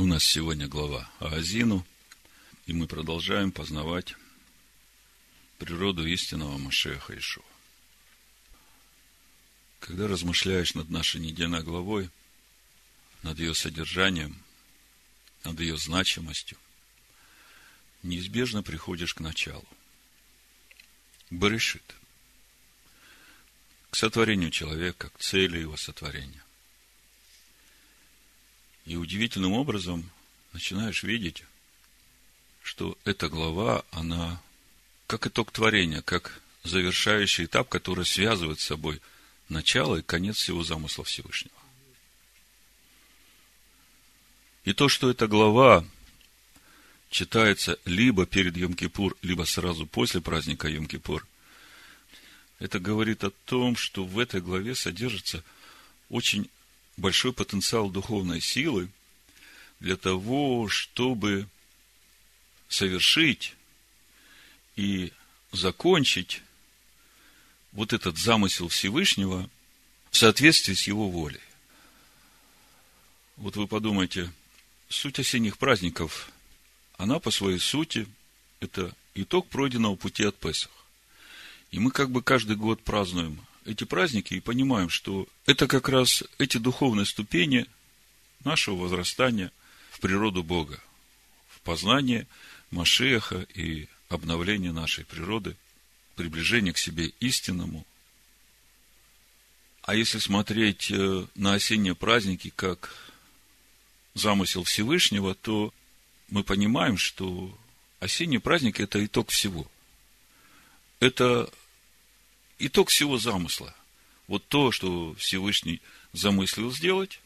У нас сегодня глава Аазину, и мы продолжаем познавать природу истинного Машеха Ишуа. Когда размышляешь над нашей недельной главой, над ее содержанием, над ее значимостью, неизбежно приходишь к началу. Барышит. К сотворению человека, к цели его сотворения. И удивительным образом начинаешь видеть, что эта глава, она как итог творения, как завершающий этап, который связывает с собой начало и конец всего замысла Всевышнего. И то, что эта глава читается либо перед Йом-Кипур, либо сразу после праздника Йом-Кипур, это говорит о том, что в этой главе содержится очень большой потенциал духовной силы для того, чтобы совершить и закончить вот этот замысел Всевышнего в соответствии с его волей. Вот вы подумайте, суть осенних праздников, она по своей сути, это итог пройденного пути от Песах. И мы как бы каждый год празднуем эти праздники и понимаем, что это как раз эти духовные ступени нашего возрастания в природу Бога, в познание Машеха и обновление нашей природы, приближение к себе истинному. А если смотреть э, на осенние праздники как замысел Всевышнего, то мы понимаем, что осенний праздник – это итог всего. Это итог всего замысла. Вот то, что Всевышний замыслил сделать,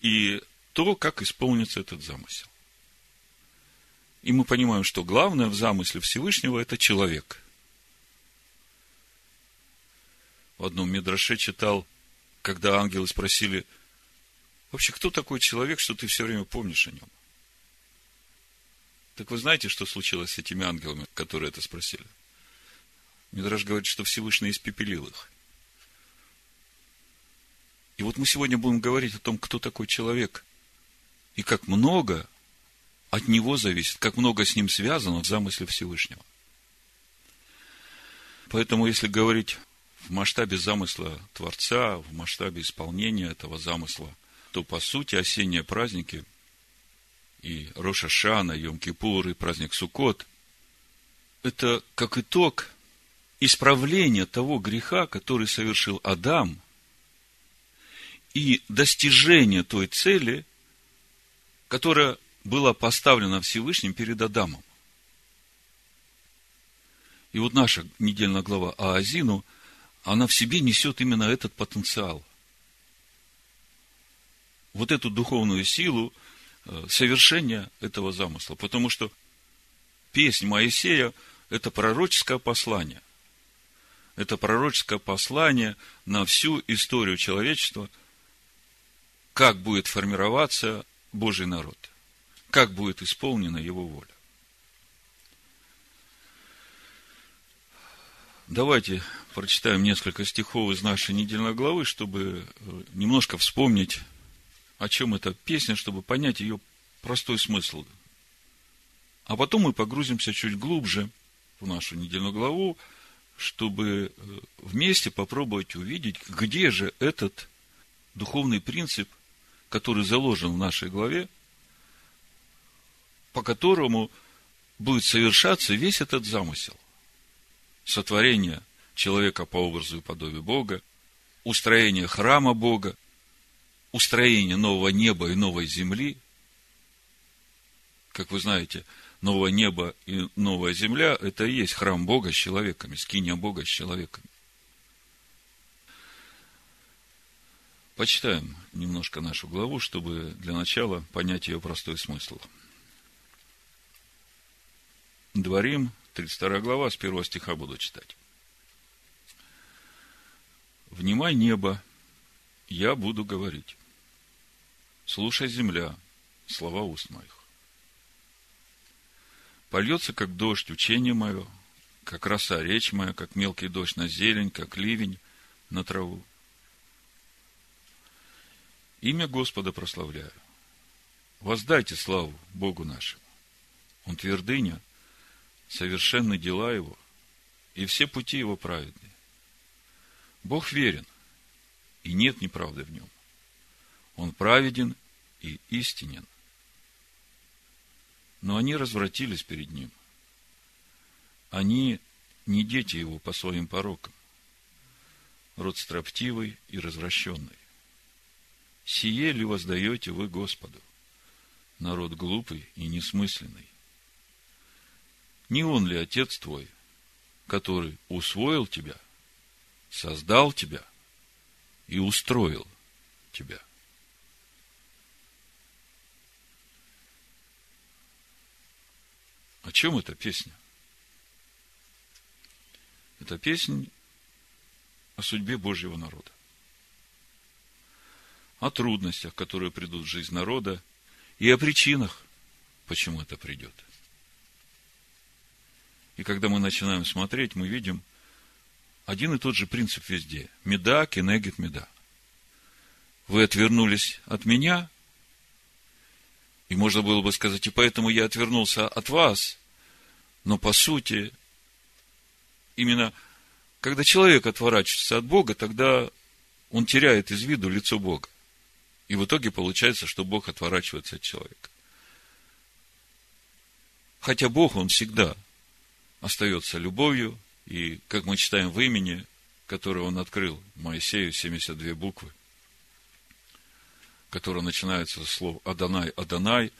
и то, как исполнится этот замысел. И мы понимаем, что главное в замысле Всевышнего – это человек. В одном Медраше читал, когда ангелы спросили, вообще, кто такой человек, что ты все время помнишь о нем? Так вы знаете, что случилось с этими ангелами, которые это спросили? Мидраш говорит, что Всевышний испепелил их. И вот мы сегодня будем говорить о том, кто такой человек, и как много от него зависит, как много с ним связано в замысле Всевышнего. Поэтому, если говорить в масштабе замысла Творца, в масштабе исполнения этого замысла, то, по сути, осенние праздники и Роша Шана, Йом-Кипур, и праздник Суккот – это как итог исправление того греха, который совершил Адам, и достижение той цели, которая была поставлена Всевышним перед Адамом. И вот наша недельная глава Аазину, она в себе несет именно этот потенциал. Вот эту духовную силу э, совершения этого замысла. Потому что песнь Моисея – это пророческое послание – это пророческое послание на всю историю человечества, как будет формироваться Божий народ, как будет исполнена его воля. Давайте прочитаем несколько стихов из нашей недельной главы, чтобы э, немножко вспомнить, о чем эта песня, чтобы понять ее простой смысл. А потом мы погрузимся чуть глубже в нашу недельную главу, чтобы э, вместе попробовать увидеть, где же этот духовный принцип, который заложен в нашей главе, по которому будет совершаться весь этот замысел. Сотворение человека по образу и подобию Бога, устроение храма Бога, устроение нового неба и новой земли. Как вы знаете, новое небо и новая земля – это и есть храм Бога с человеками, скиния Бога с человеками. Почитаем немножко нашу главу, чтобы для начала понять ее простой смысл. Дворим, 32 глава, с первого стиха буду читать. «Внимай небо, я буду говорить. Слушай, земля, слова уст моих. Польется, как дождь, учение мое, как роса речь моя, как мелкий дождь на зелень, как ливень на траву. Имя Господа прославляю. Воздайте славу Богу нашему. Он твердыня, совершенны дела его, и все пути его праведные. Бог верен, и нет неправды в нем. Он праведен и истинен. Но они развратились перед ним. Они не дети его по своим порокам. Род строптивый и развращенный. Сие ли воздаете вы Господу? Народ глупый и несмысленный. Не он ли Отец твой, который усвоил тебя, создал тебя и устроил тебя? О чем эта песня? Это песня о судьбе Божьего народа. О трудностях, которые придут в жизнь народа, и о причинах, почему это придет. И когда мы начинаем смотреть, мы видим один и тот же принцип везде. Меда, кенегит, меда. Вы отвернулись от меня, и можно было бы сказать, и поэтому я отвернулся от вас. Но по сути, именно когда человек отворачивается от Бога, тогда он теряет из виду лицо Бога. И в итоге получается, что Бог отворачивается от человека. Хотя Бог, Он всегда остается любовью, и, как мы читаем в имени, которое Он открыл Моисею, 72 буквы, которая начинается со слов Адонай, Адонай,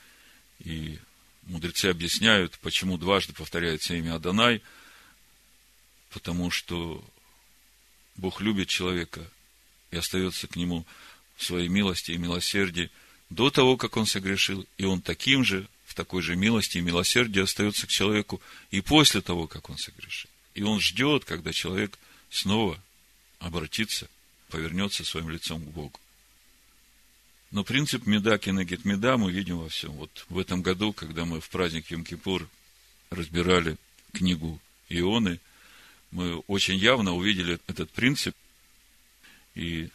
и мудрецы объясняют, почему дважды повторяется имя Адонай, потому что Бог любит человека и остается к нему в своей милости и милосердии до того, как он согрешил, и он таким же, в такой же милости и милосердии остается к человеку и после того, как он согрешил. И он ждет, когда человек снова обратится, повернется своим лицом к Богу. Но принцип меда кинегит меда мы видим во всем. Вот в этом году, когда мы в праздник Йом-Кипур разбирали книгу Ионы, мы очень явно увидели этот принцип. И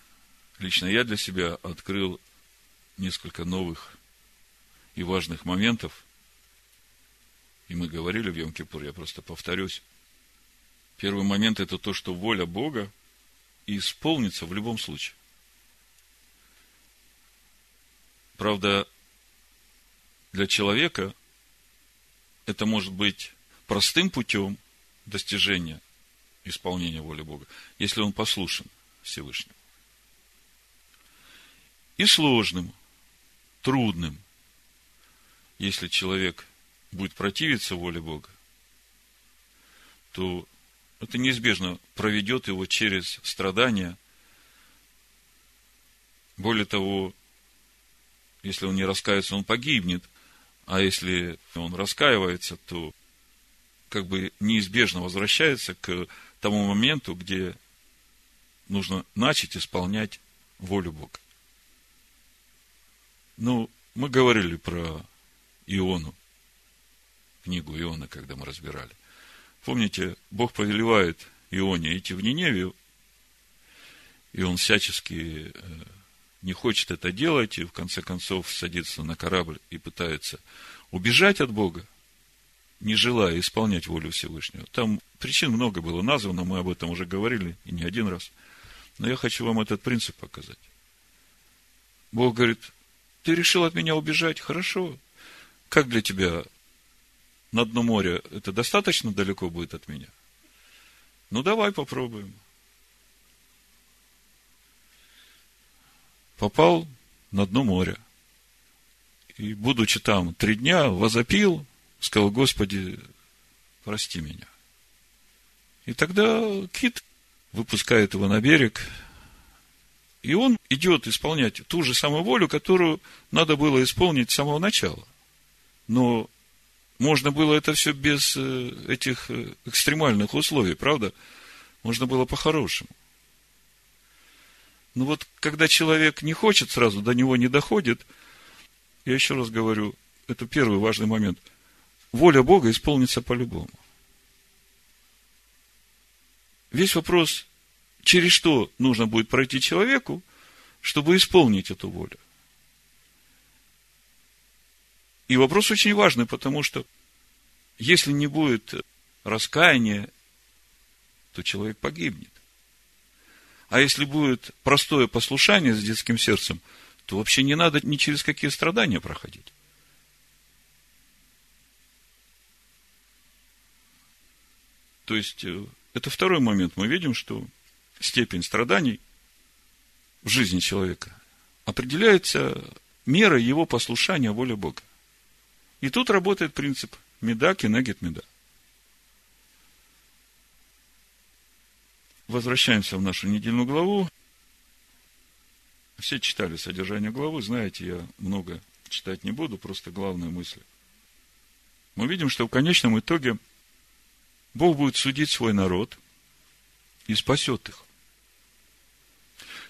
лично я для себя открыл несколько новых и важных моментов. И мы говорили в Йом-Кипур, я просто повторюсь. Первый момент – это то, что воля Бога исполнится в любом случае. Правда, для человека это может быть простым путем достижения исполнения воли Бога, если он послушен Всевышнему. И сложным, трудным, если человек будет противиться воле Бога, то это неизбежно проведет его через страдания. Более того, если он не раскается, он погибнет. А если он раскаивается, то как бы неизбежно возвращается к тому моменту, где нужно начать исполнять волю Бога. Ну, мы говорили про Иону, книгу Иона, когда мы разбирали. Помните, Бог повелевает Ионе идти в Ниневию, и он всячески э, не хочет это делать, и в конце концов садится на корабль и пытается убежать от Бога, не желая исполнять волю Всевышнего. Там причин много было названо, мы об этом уже говорили, и не один раз. Но я хочу вам этот принцип показать. Бог говорит, ты решил от меня убежать? Хорошо. Как для тебя на дно моря это достаточно далеко будет от меня? Ну, давай попробуем. Попал на дно моря. И, будучи там три дня, возопил, сказал, Господи, прости меня. И тогда кит выпускает его на берег, и он идет исполнять ту же самую волю, которую надо было исполнить с самого начала. Но можно было это все без э, этих э, экстремальных условий, правда? Можно было по-хорошему. Но ну вот когда человек не хочет сразу, до него не доходит, я еще раз говорю, это первый важный момент. Воля Бога исполнится по-любому. Весь вопрос, через что нужно будет пройти человеку, чтобы исполнить эту волю. И вопрос очень важный, потому что если не будет раскаяния, то человек погибнет. А если будет простое послушание с детским сердцем, то вообще не надо ни через какие страдания проходить. То есть, э, это второй момент. Мы видим, что степень страданий в жизни человека определяется мерой его послушания воле Бога. И тут работает принцип меда кенегет меда. Возвращаемся в нашу недельную главу. Все читали содержание главы, знаете, я много читать не буду, просто главные мысли. Мы видим, что в конечном итоге Бог будет судить свой народ и спасет их.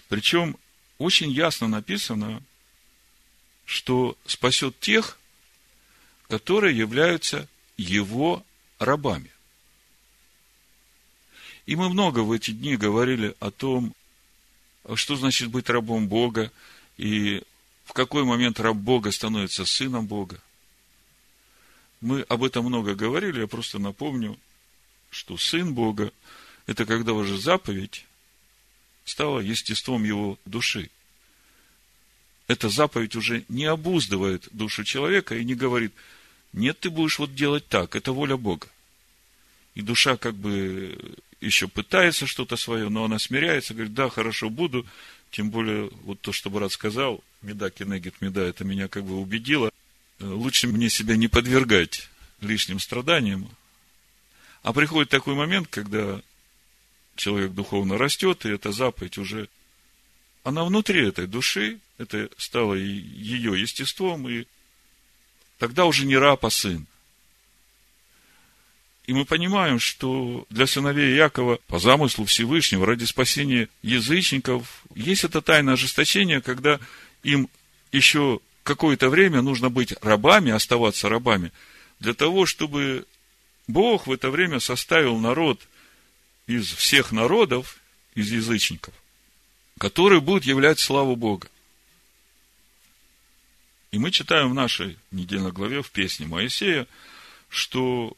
Причем очень ясно написано, что спасет тех, которые являются его рабами. И мы много в эти дни говорили о том, что значит быть рабом Бога, и в какой момент раб Бога становится сыном Бога. Мы об этом много говорили, я просто напомню, что сын Бога – это когда уже заповедь стала естеством его души. Эта заповедь уже не обуздывает душу человека и не говорит, нет, ты будешь вот делать так, это воля Бога. И душа как бы еще пытается что-то свое, но она смиряется, говорит, да, хорошо, буду. Тем более, вот то, что брат сказал, меда, кенегит, меда, это меня как бы убедило. Лучше мне себя не подвергать лишним страданиям. А приходит такой момент, когда человек духовно растет, и эта заповедь уже, она внутри этой души, это стало ее естеством, и тогда уже не раб, а сын. И мы понимаем, что для сыновей Якова по замыслу Всевышнего ради спасения язычников есть это тайное ожесточение, когда им еще какое-то время нужно быть рабами, оставаться рабами, для того, чтобы Бог в это время составил народ из всех народов, из язычников, который будет являть славу Бога. И мы читаем в нашей недельной главе, в песне Моисея, что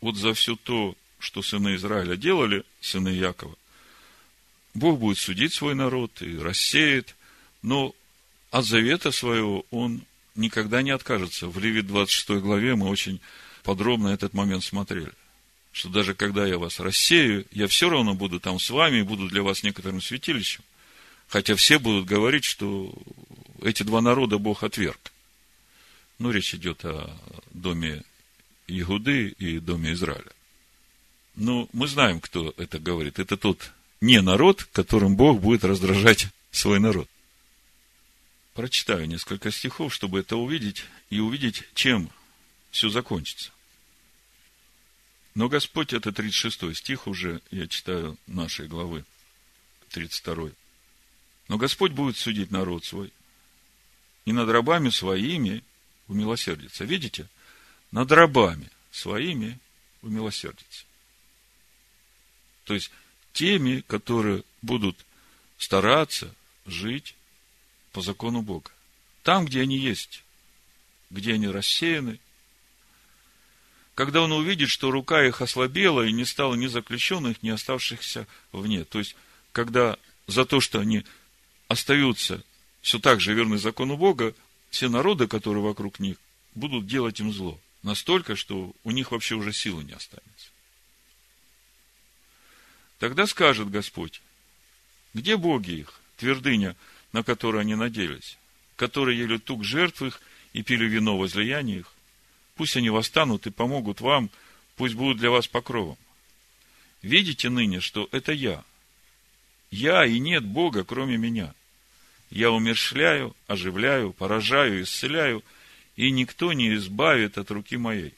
вот за все то, что сыны Израиля делали, сыны Якова, Бог будет судить свой народ и рассеет, но от завета своего он никогда не откажется. В Левит 26 главе мы очень подробно этот момент смотрели что даже когда я вас рассею, я все равно буду там с вами и буду для вас некоторым святилищем. Хотя все будут говорить, что эти два народа Бог отверг. Ну, речь идет о доме Ягуды и доме Израиля. Ну, мы знаем, кто это говорит. Это тот не народ, которым Бог будет раздражать свой народ. Прочитаю несколько стихов, чтобы это увидеть, и увидеть, чем все закончится. Но Господь, это 36 стих уже, я читаю нашей главы, 32. Но Господь будет судить народ свой, и над рабами своими умилосердится. Видите? Над рабами своими умилосердится. То есть, теми, которые будут стараться жить по закону Бога. Там, где они есть, где они рассеяны, когда он увидит, что рука их ослабела и не стало ни заключенных, ни оставшихся вне. То есть, когда за то, что они остаются все так же верны закону Бога, все народы, которые вокруг них, будут делать им зло. Настолько, что у них вообще уже силы не останется. Тогда скажет Господь, где боги их, твердыня, на которую они надеялись, которые ели тук жертв их и пили вино возлияния их? Пусть они восстанут и помогут вам, пусть будут для вас покровом. Видите ныне, что это я. Я и нет Бога, кроме меня. Я умершляю, оживляю, поражаю, исцеляю, и никто не избавит от руки моей.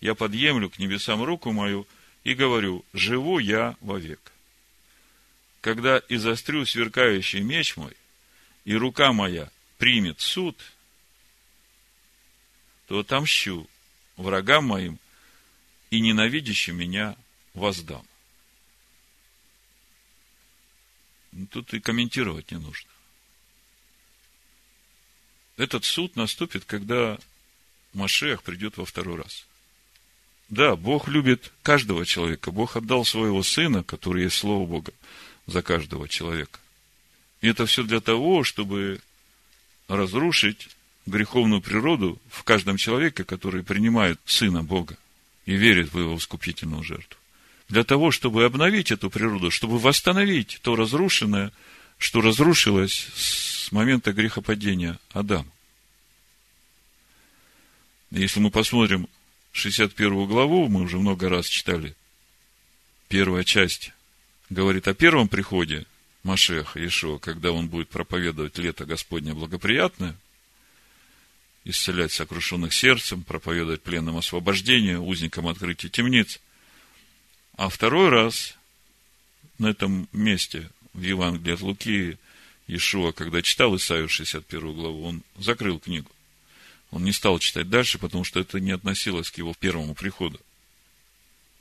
Я подъемлю к небесам руку мою и говорю, живу я вовек. Когда изострю сверкающий меч мой, и рука моя примет суд – то отомщу врагам моим и ненавидящим меня воздам. Ну, тут и комментировать не нужно. Этот суд наступит, когда Машех придет во второй раз. Да, Бог любит каждого человека. Бог отдал своего Сына, который есть Слово Бога, за каждого человека. И это все для того, чтобы разрушить греховную природу в каждом человеке, который принимает Сына Бога и верит в Его искупительную жертву. Для того, чтобы обновить эту природу, чтобы восстановить то разрушенное, что разрушилось с момента грехопадения Адама. Если мы посмотрим 61 главу, мы уже много раз читали, первая часть говорит о первом приходе Машеха Ишуа, когда он будет проповедовать лето Господне благоприятное, исцелять сокрушенных сердцем, проповедовать пленным освобождение, узникам открытие темниц. А второй раз на этом месте в Евангелии от Луки Иешуа, когда читал Исаию 61 главу, он закрыл книгу. Он не стал читать дальше, потому что это не относилось к его первому приходу.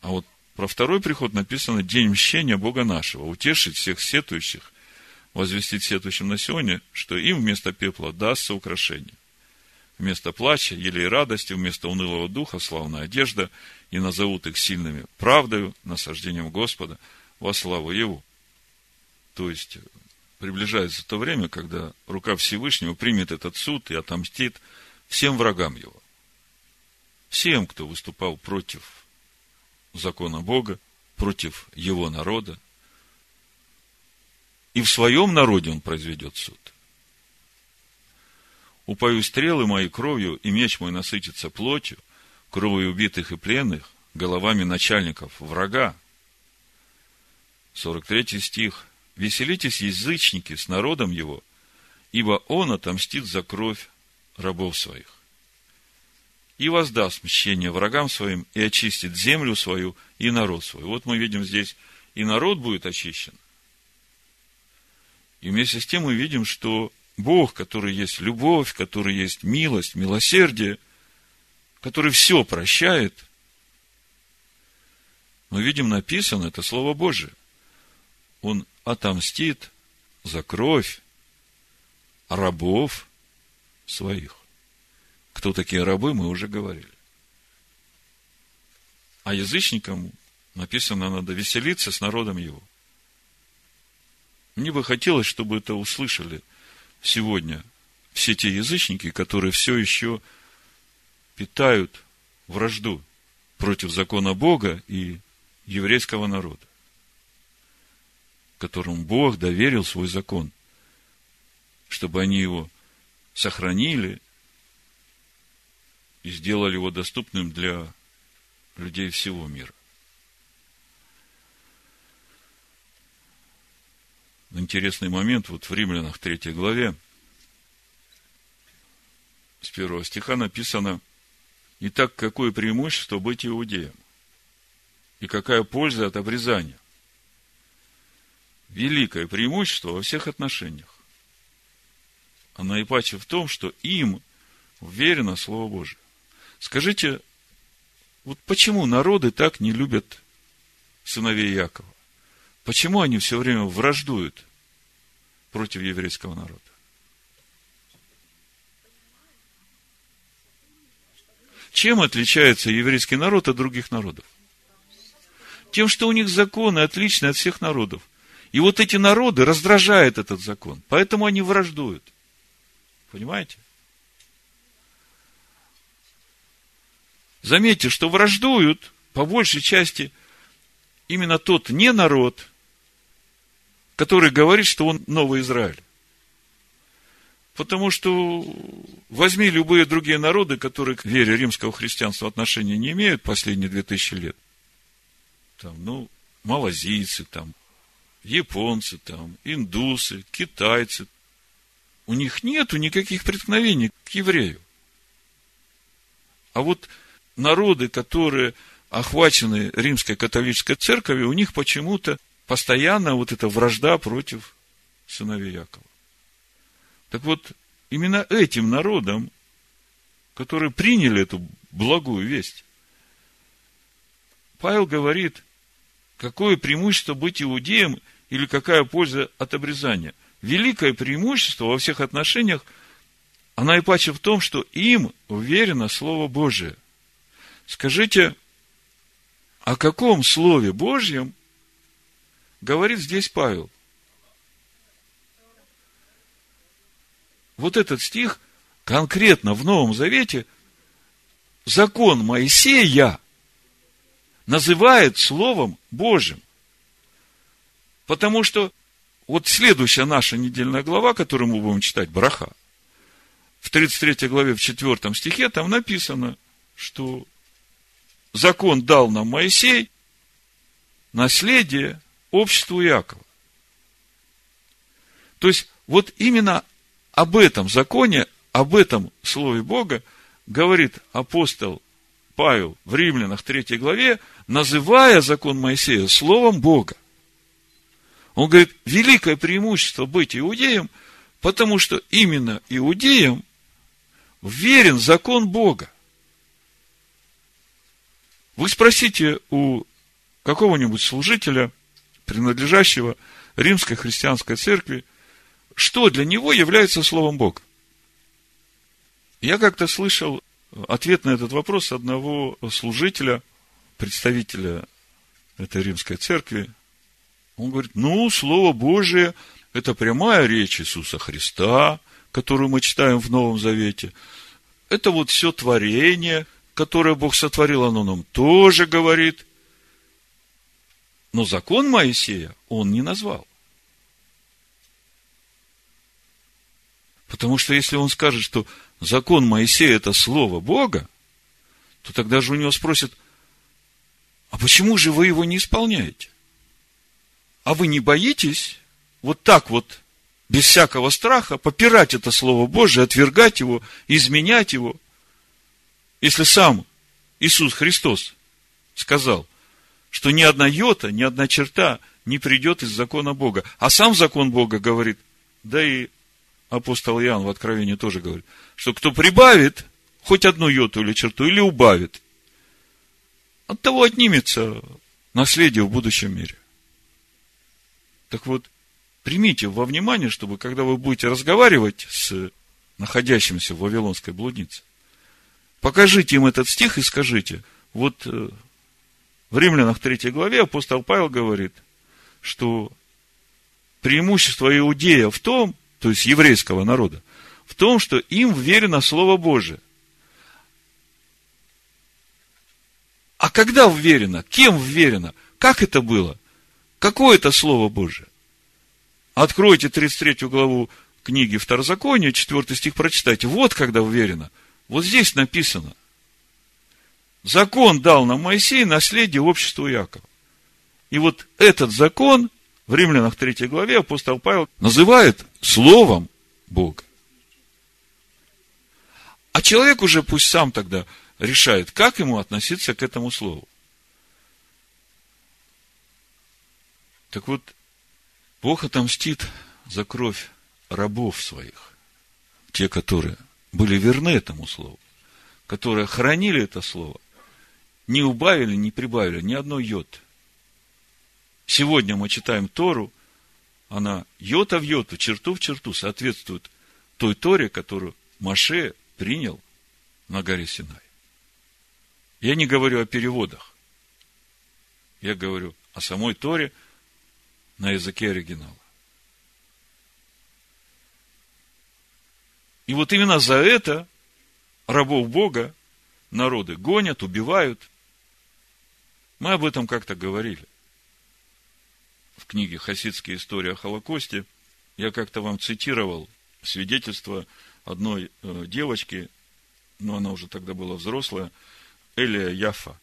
А вот про второй приход написано «День мщения Бога нашего, утешить всех сетующих, возвестить сетующим на сегодня, что им вместо пепла дастся украшение. Вместо плача, елей радости, вместо унылого духа, славная одежда, и назовут их сильными правдою, насаждением Господа, во славу Его». То есть, приближается то время, когда рука Всевышнего примет этот суд и отомстит всем врагам его. Всем, кто выступал против закона Бога, против его народа. И в своем народе он произведет суд. Упою стрелы мои кровью, и меч мой насытится плотью, кровью убитых и пленных, головами начальников врага. 43 стих. Веселитесь, язычники, с народом его, ибо он отомстит за кровь рабов своих и воздаст мщение врагам своим, и очистит землю свою и народ свой. Вот мы видим здесь, и народ будет очищен. И вместе с тем мы видим, что Бог, который есть любовь, который есть милость, милосердие, который все прощает, мы видим написано, это Слово Божие. Он отомстит за кровь рабов своих. Кто такие рабы, мы уже говорили. А язычникам написано, надо веселиться с народом его. Мне бы хотелось, чтобы это услышали сегодня все те язычники, которые все еще питают вражду против закона Бога и еврейского народа, которому Бог доверил свой закон, чтобы они его сохранили и сделали его доступным для людей всего мира. Интересный момент, вот в Римлянах 3 главе, с первого стиха написано, «Итак, какое преимущество быть иудеем? И какая польза от обрезания? Великое преимущество во всех отношениях. А наипаче в том, что им верено Слово Божие. Скажите, вот почему народы так не любят сыновей Якова? Почему они все время враждуют против еврейского народа? Чем отличается еврейский народ от других народов? Тем, что у них законы отличные от всех народов. И вот эти народы раздражают этот закон. Поэтому они враждуют. Понимаете? Заметьте, что враждуют по большей части именно тот не народ, который говорит, что он новый Израиль. Потому что возьми любые другие народы, которые к вере римского христианства отношения не имеют последние две тысячи лет. Там, ну, малазийцы, там, японцы, там, индусы, китайцы. У них нету никаких преткновений к еврею. А вот народы, которые охвачены римской католической церковью, у них почему-то постоянно вот эта вражда против сыновей Якова. Так вот, именно этим народам, которые приняли эту благую весть, Павел говорит, какое преимущество быть иудеем или какая польза от обрезания. Великое преимущество во всех отношениях а наипаче в том, что им уверено Слово Божие. Скажите, о каком Слове Божьем говорит здесь Павел? Вот этот стих конкретно в Новом Завете закон Моисея называет Словом Божьим. Потому что вот следующая наша недельная глава, которую мы будем читать, Браха, в 33 главе, в 4 стихе, там написано, что закон дал нам Моисей, наследие обществу Якова. То есть, вот именно об этом законе, об этом слове Бога говорит апостол Павел в Римлянах 3 главе, называя закон Моисея словом Бога. Он говорит, великое преимущество быть иудеем, потому что именно иудеям верен закон Бога. Вы спросите у какого-нибудь служителя, принадлежащего римской христианской церкви, что для него является Словом Бога. Я как-то слышал ответ на этот вопрос одного служителя, представителя этой римской церкви. Он говорит, ну, Слово Божие – это прямая речь Иисуса Христа, которую мы читаем в Новом Завете. Это вот все творение, которое Бог сотворил, оно нам тоже говорит. Но закон Моисея он не назвал. Потому что если он скажет, что закон Моисея – это слово Бога, то тогда же у него спросят, а почему же вы его не исполняете? А вы не боитесь вот так вот, без всякого страха, попирать это Слово Божие, отвергать его, изменять его? Если сам Иисус Христос сказал, что ни одна йота, ни одна черта не придет из закона Бога. А сам закон Бога говорит, да и апостол Иоанн в Откровении тоже говорит, что кто прибавит хоть одну йоту или черту, или убавит, от того отнимется наследие в будущем мире. Так вот, примите во внимание, чтобы когда вы будете разговаривать с находящимся в Вавилонской блуднице, покажите им этот стих и скажите, вот э, в Римлянах 3 главе апостол Павел говорит, что преимущество иудея в том, то есть еврейского народа, в том, что им верено Слово Божие. А когда вверено? Кем вверено? Как это было? Какое это Слово Божие? Откройте 33 главу книги Второзакония, 4 стих прочитайте. Вот когда вверено. Вот здесь написано. Закон дал нам Моисей наследие обществу Якова. И вот этот закон в Римлянах 3 главе апостол Павел называет Словом Бога. А человек уже пусть сам тогда решает, как ему относиться к этому слову. Так вот, Бог отомстит за кровь рабов своих, те, которые были верны этому слову, которые хранили это слово, не убавили, не прибавили ни одной йоты. Сегодня мы читаем Тору, она йота в йоту, черту в черту соответствует той Торе, которую Маше принял на горе Синай. Я не говорю о переводах. Я говорю о самой Торе на языке оригинала. И вот именно за это рабов Бога народы гонят, убивают. Мы об этом как-то говорили в книге «Хасидская история о Холокосте», я как-то вам цитировал свидетельство одной э, девочки, но она уже тогда была взрослая, Элия Яфа,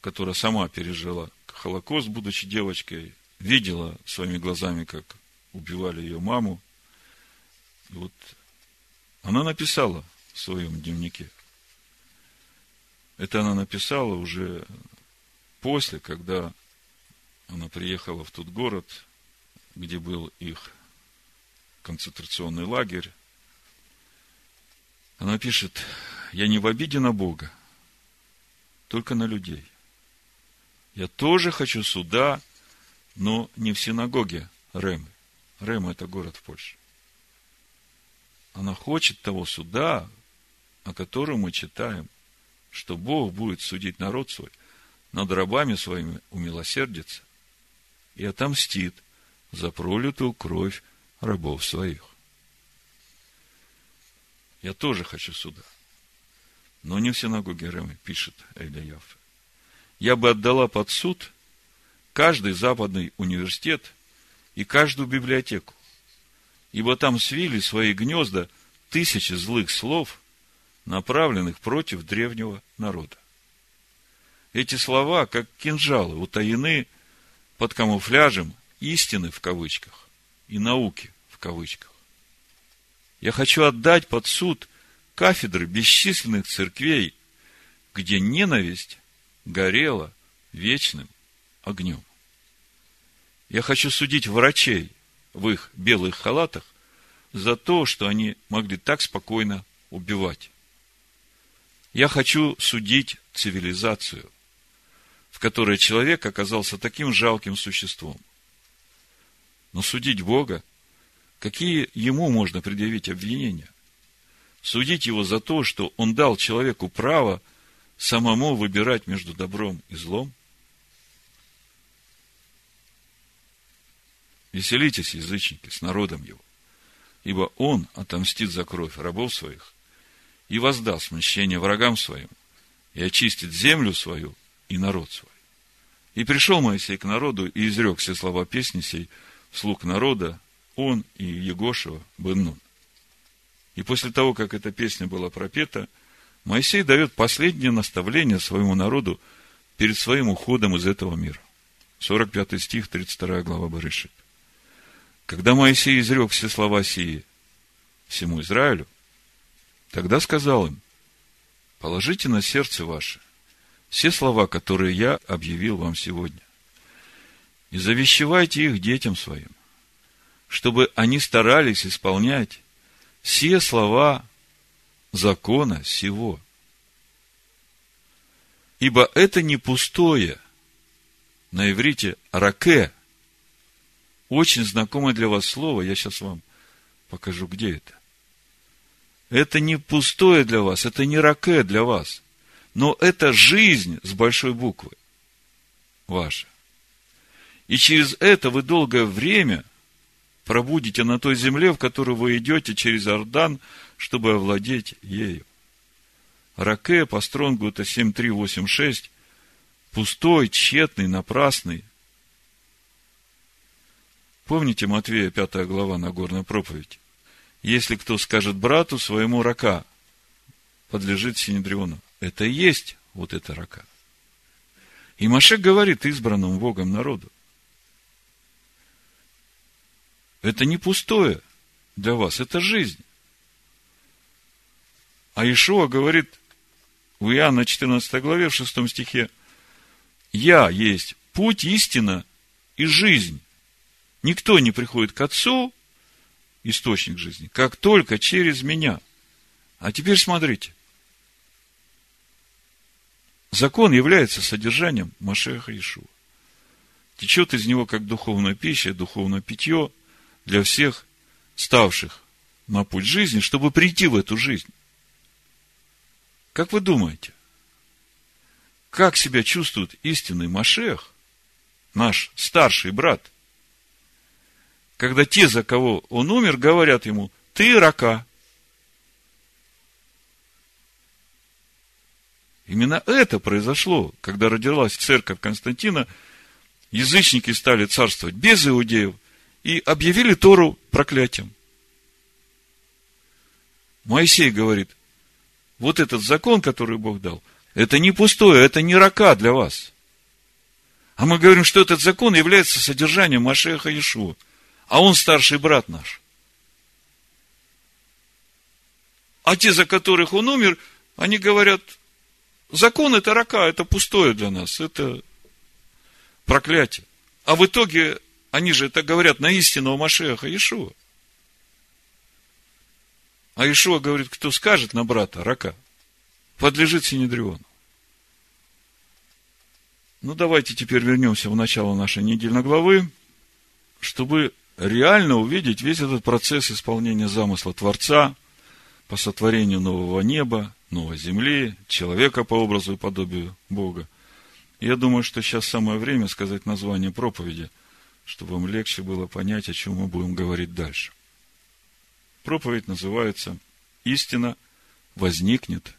которая сама пережила Холокост, будучи девочкой, видела своими глазами, как убивали ее маму. И вот она написала в своем дневнике. Это она написала уже после, когда она приехала в тот город, где был их концентрационный лагерь. Она пишет, я не в обиде на Бога, только на людей. Я тоже хочу суда, но не в синагоге Ремы. Рема – это город в Польше. Она хочет того суда, о котором мы читаем, что Бог будет судить народ свой, над рабами своими умилосердится и отомстит за пролитую кровь рабов своих. Я тоже хочу суда. Но не в синагоге Ремы, пишет Эля Яффе. Я бы отдала под суд каждый западный университет и каждую библиотеку, ибо там свили свои гнезда тысячи злых слов, направленных против древнего народа. Эти слова, как кинжалы, утаены под камуфляжем истины в кавычках и науки в кавычках. Я хочу отдать под суд кафедры бесчисленных церквей, где ненависть горела вечным огнем. Я хочу судить врачей в их белых халатах за то, что они могли так спокойно убивать. Я хочу судить цивилизацию, в которой человек оказался таким жалким существом. Но судить Бога, какие ему можно предъявить обвинения? Судить его за то, что он дал человеку право самому выбирать между добром и злом? Веселитесь, язычники, с народом его, ибо он отомстит за кровь рабов своих и воздаст мщение врагам своим, и очистит землю свою и народ свой. И пришел Моисей к народу и изрек все слова песни сей, слуг народа, он и Егошева бен И после того, как эта песня была пропета, Моисей дает последнее наставление своему народу перед своим уходом из этого мира. 45 стих, 32 глава Барышит. Когда Моисей изрек все слова сии всему Израилю, тогда сказал им, положите на сердце ваше все слова, которые я объявил вам сегодня, и завещевайте их детям своим, чтобы они старались исполнять все слова закона сего. Ибо это не пустое, на иврите раке, очень знакомое для вас слово, я сейчас вам покажу, где это. Это не пустое для вас, это не раке для вас, но это жизнь с большой буквы ваша. И через это вы долгое время пробудете на той земле, в которую вы идете через Ордан, чтобы овладеть ею. Раке по стронгу это 7386, пустой, тщетный, напрасный. Помните Матвея, 5 глава, Нагорная проповедь? Если кто скажет брату своему рака, подлежит Синедриону. Это и есть вот эта рака. И Машек говорит избранному Богом народу. Это не пустое для вас, это жизнь. А Ишуа говорит в Иоанна 14 главе, в 6 стихе, «Я есть путь, истина и жизнь. Никто не приходит к Отцу, источник жизни, как только через меня». А теперь смотрите. Закон является содержанием Машеха Ишуа. Течет из него как духовная пища, духовное питье для всех ставших на путь жизни, чтобы прийти в эту жизнь. Как вы думаете, как себя чувствует истинный Машех, наш старший брат, когда те, за кого он умер, говорят ему, ты рака. Именно это произошло, когда родилась церковь Константина, язычники стали царствовать без иудеев – и объявили Тору проклятием. Моисей говорит, вот этот закон, который Бог дал, это не пустое, это не рака для вас. А мы говорим, что этот закон является содержанием Машеха Иешуа. А он старший брат наш. А те, за которых он умер, они говорят, закон это рака, это пустое для нас, это проклятие. А в итоге они же это говорят на истинного Машеха Ишуа. А Ишуа говорит, кто скажет на брата, рака, подлежит Синедриону. Ну, давайте теперь вернемся в начало нашей недельной главы, чтобы реально увидеть весь этот процесс исполнения замысла Творца по сотворению нового неба, новой земли, человека по образу и подобию Бога. Я думаю, что сейчас самое время сказать название проповеди, чтобы вам легче было понять, о чем мы будем говорить дальше. Проповедь называется «Истина возникнет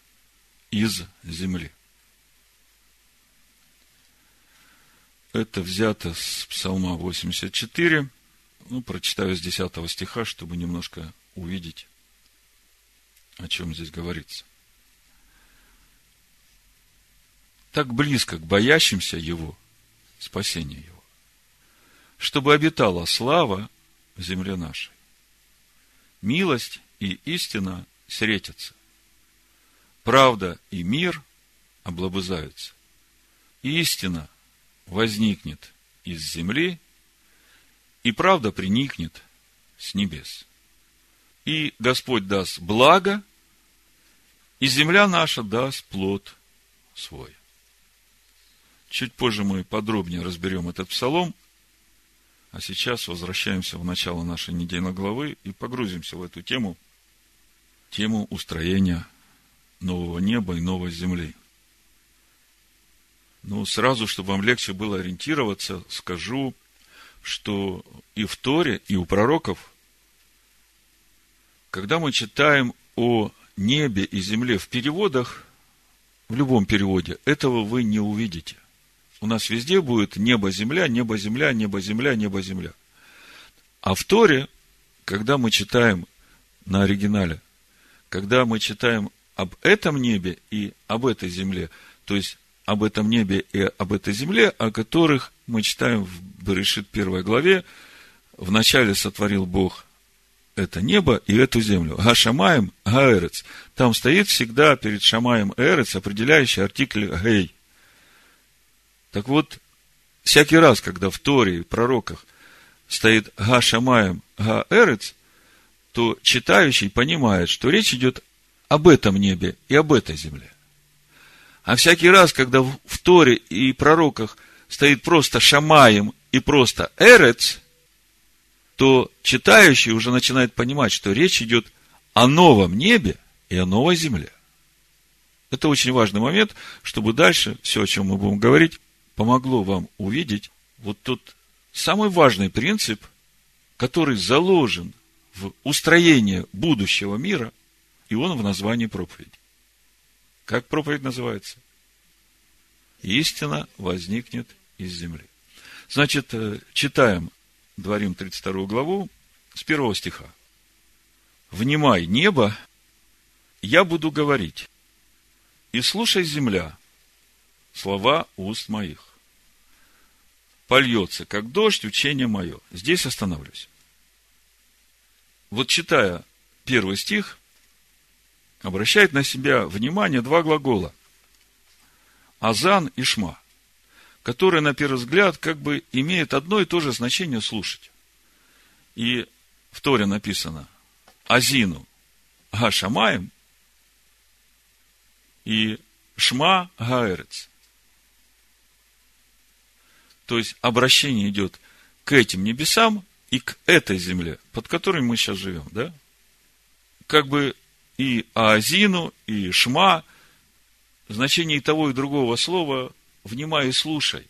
из земли». Это взято с Псалма 84. Ну, прочитаю с 10 стиха, чтобы немножко увидеть, о чем здесь говорится. Так близко к боящимся Его, спасение Его, чтобы обитала слава в земле нашей. Милость и истина встретятся. Правда и мир облобызаются. Истина возникнет из земли, и правда приникнет с небес. И Господь даст благо, и земля наша даст плод свой. Чуть позже мы подробнее разберем этот псалом, а сейчас возвращаемся в начало нашей недельной главы и погрузимся в эту тему, тему устроения нового неба и новой земли. Ну, сразу, чтобы вам легче было ориентироваться, скажу, что и в Торе, и у пророков, когда мы читаем о небе и земле в переводах, в любом переводе, этого вы не увидите. У нас везде будет небо-земля, небо-земля, небо-земля, небо-земля. А в Торе, когда мы читаем на оригинале, когда мы читаем об этом небе и об этой земле, то есть об этом небе и об этой земле, о которых мы читаем в Берешит первой главе. Вначале сотворил Бог это небо и эту землю. Гашамаем, гаэрец. Там стоит всегда перед Шамаем эрец определяющий артикль гей. Так вот, всякий раз, когда в Торе и пророках стоит Гашамаем, гаэрец, то читающий понимает, что речь идет об этом небе и об этой земле. А всякий раз, когда в Торе и пророках стоит просто Шамаем и просто Эрец, то читающий уже начинает понимать, что речь идет о новом небе и о новой земле. Это очень важный момент, чтобы дальше все, о чем мы будем говорить, помогло вам увидеть вот тот самый важный принцип, который заложен в устроение будущего мира, и он в названии проповеди. Как проповедь называется? Истина возникнет из земли. Значит, э, читаем Дворим 32 главу с первого стиха. «Внимай, небо, я буду говорить, и слушай, земля, слова уст моих. Польется, как дождь, учение мое». Здесь остановлюсь. Вот читая первый стих, обращает на себя внимание два глагола. Азан и Шма, которые, на первый взгляд, как бы имеют одно и то же значение слушать. И в Торе написано Азину Гашамаем и Шма Гаэрец. То есть обращение идет к этим небесам и к этой земле, под которой мы сейчас живем, да? Как бы и Аазину, и Шма, значение того, и другого слова «внимай и слушай».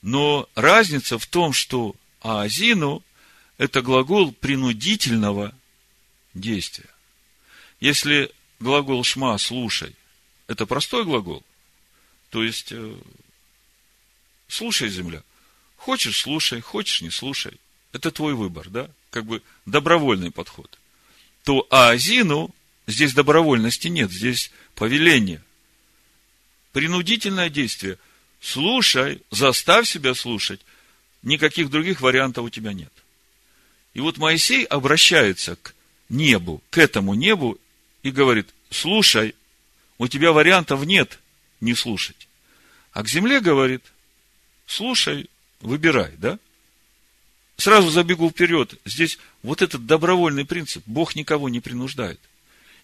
Но разница в том, что Аазину – это глагол принудительного действия. Если глагол «шма» – «слушай» – это простой глагол, то есть, э, слушай, земля. Хочешь – слушай, хочешь – не слушай. Это твой выбор, да? Как бы добровольный подход то Аазину здесь добровольности нет, здесь повеление. Принудительное действие. Слушай, заставь себя слушать. Никаких других вариантов у тебя нет. И вот Моисей обращается к небу, к этому небу и говорит, слушай, у тебя вариантов нет не слушать. А к земле говорит, слушай, выбирай, да? Сразу забегу вперед. Здесь вот этот добровольный принцип. Бог никого не принуждает.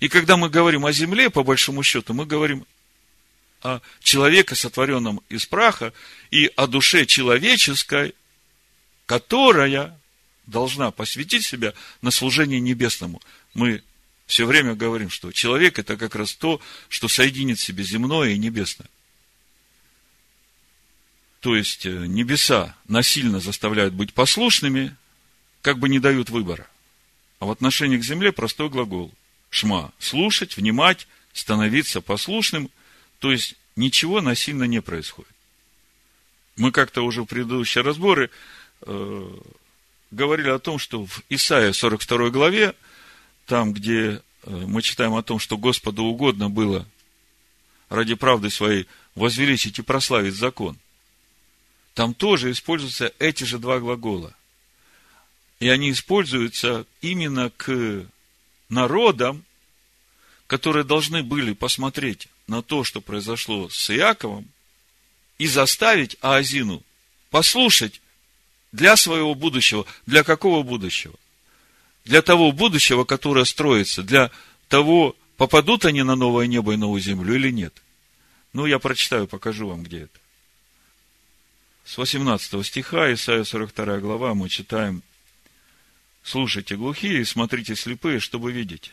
И когда мы говорим о земле, по большому счету, мы говорим о человеке, сотворенном из праха, и о душе человеческой, которая должна посвятить себя на служение небесному. Мы все время говорим, что человек это как раз то, что соединит в себе земное и небесное. То есть э, небеса насильно заставляют быть послушными, как бы не дают выбора. А в отношении к земле простой глагол. Шма. Слушать, внимать, становиться послушным. То есть ничего насильно не происходит. Мы как-то уже в предыдущие разборы э, говорили о том, что в Исаия 42 главе, там, где э, мы читаем о том, что Господу угодно было ради правды своей возвеличить и прославить закон, там тоже используются эти же два глагола. И они используются именно к народам, которые должны были посмотреть на то, что произошло с Иаковом, и заставить Аазину послушать для своего будущего. Для какого будущего? Для того будущего, которое строится, для того, попадут они на новое небо и новую землю или нет. Ну, я прочитаю, покажу вам, где это. С 18 стиха, Исайя 42 глава, мы читаем Слушайте глухие и смотрите слепые, чтобы видеть.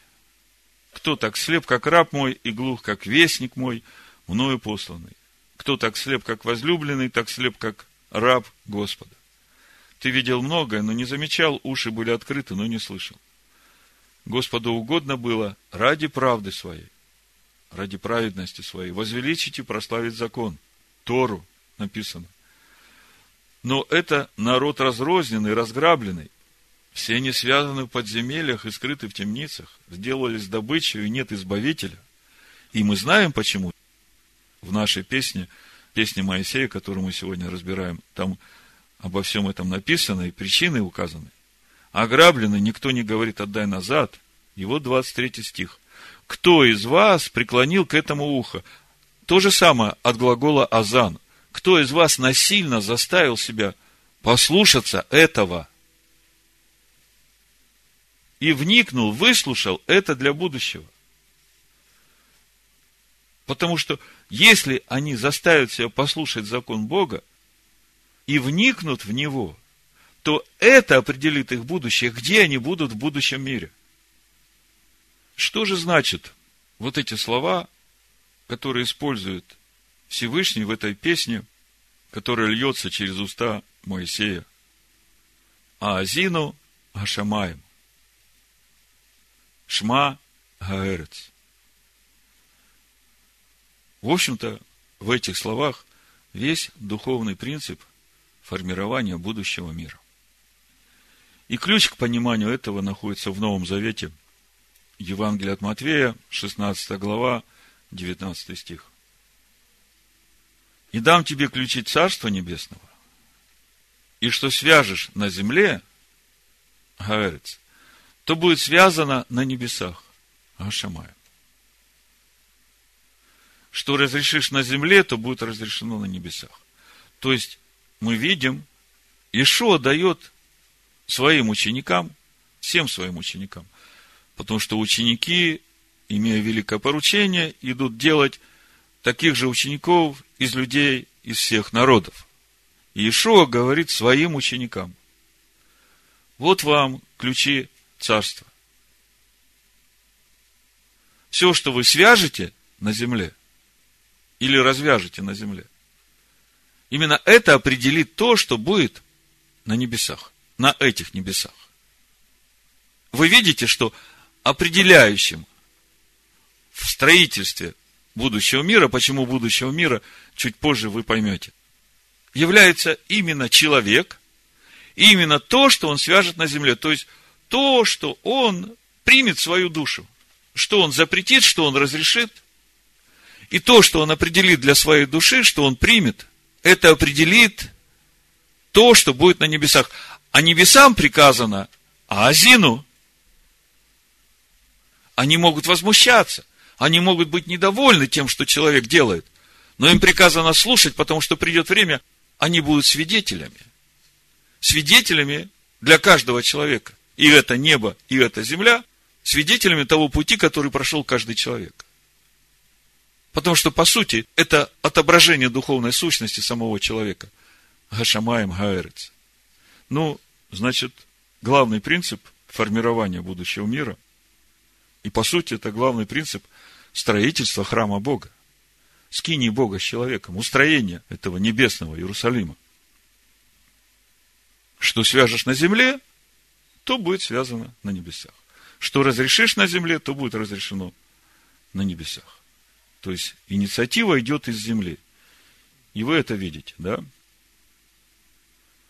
Кто так слеп, как раб мой, и глух, как вестник мой, мною посланный? Кто так слеп, как возлюбленный, так слеп, как раб Господа? Ты видел многое, но не замечал, уши были открыты, но не слышал. Господу угодно было ради правды своей, ради праведности своей, возвеличить и прославить закон. Тору написано. Но это народ разрозненный, разграбленный. Все они связаны в подземельях и скрыты в темницах, сделались добычей, и нет избавителя. И мы знаем почему. В нашей песне, песне Моисея, которую мы сегодня разбираем, там обо всем этом написано, и причины указаны. Ограбленный никто не говорит, отдай назад. И вот 23 стих. Кто из вас преклонил к этому ухо? То же самое от глагола азан. Кто из вас насильно заставил себя послушаться этого? и вникнул, выслушал, это для будущего. Потому что если они заставят себя послушать закон Бога и вникнут в него, то это определит их будущее, где они будут в будущем мире. Что же значит вот эти слова, которые использует Всевышний в этой песне, которая льется через уста Моисея? А Азину Ашамаем. Шма Гаэрец. В общем-то, в этих словах весь духовный принцип формирования будущего мира. И ключ к пониманию этого находится в Новом Завете, Евангелие от Матвея, 16 глава, 19 стих. «И дам тебе ключи Царства Небесного, и что свяжешь на земле, Гаэрец, то будет связано на небесах. Ашамая. Что разрешишь на земле, то будет разрешено на небесах. То есть, мы видим, Ишуа дает своим ученикам, всем своим ученикам, потому что ученики, имея великое поручение, идут делать таких же учеников из людей из всех народов. И Ишуа говорит своим ученикам, вот вам ключи царство. Все, что вы свяжете на земле или развяжете на земле, именно это определит то, что будет на небесах, на этих небесах. Вы видите, что определяющим в строительстве будущего мира, почему будущего мира, чуть позже вы поймете, является именно человек, именно то, что он свяжет на земле. То есть, то, что он примет свою душу. Что он запретит, что он разрешит. И то, что он определит для своей души, что он примет, это определит то, что будет на небесах. А небесам приказано, а Азину они могут возмущаться, они могут быть недовольны тем, что человек делает. Но им приказано слушать, потому что придет время, они будут свидетелями. Свидетелями для каждого человека и это небо, и эта земля, свидетелями того пути, который прошел каждый человек. Потому что, по сути, это отображение духовной сущности самого человека. Гашамаем Гаэрец. Ну, значит, главный принцип формирования будущего мира И по сути это главный принцип строительства храма Бога. Скини Бога с человеком, устроение этого небесного Иерусалима. Что свяжешь на земле, то будет связано на небесах. Что разрешишь на земле, то будет разрешено на небесах. То есть инициатива идет из земли. И вы это видите, да?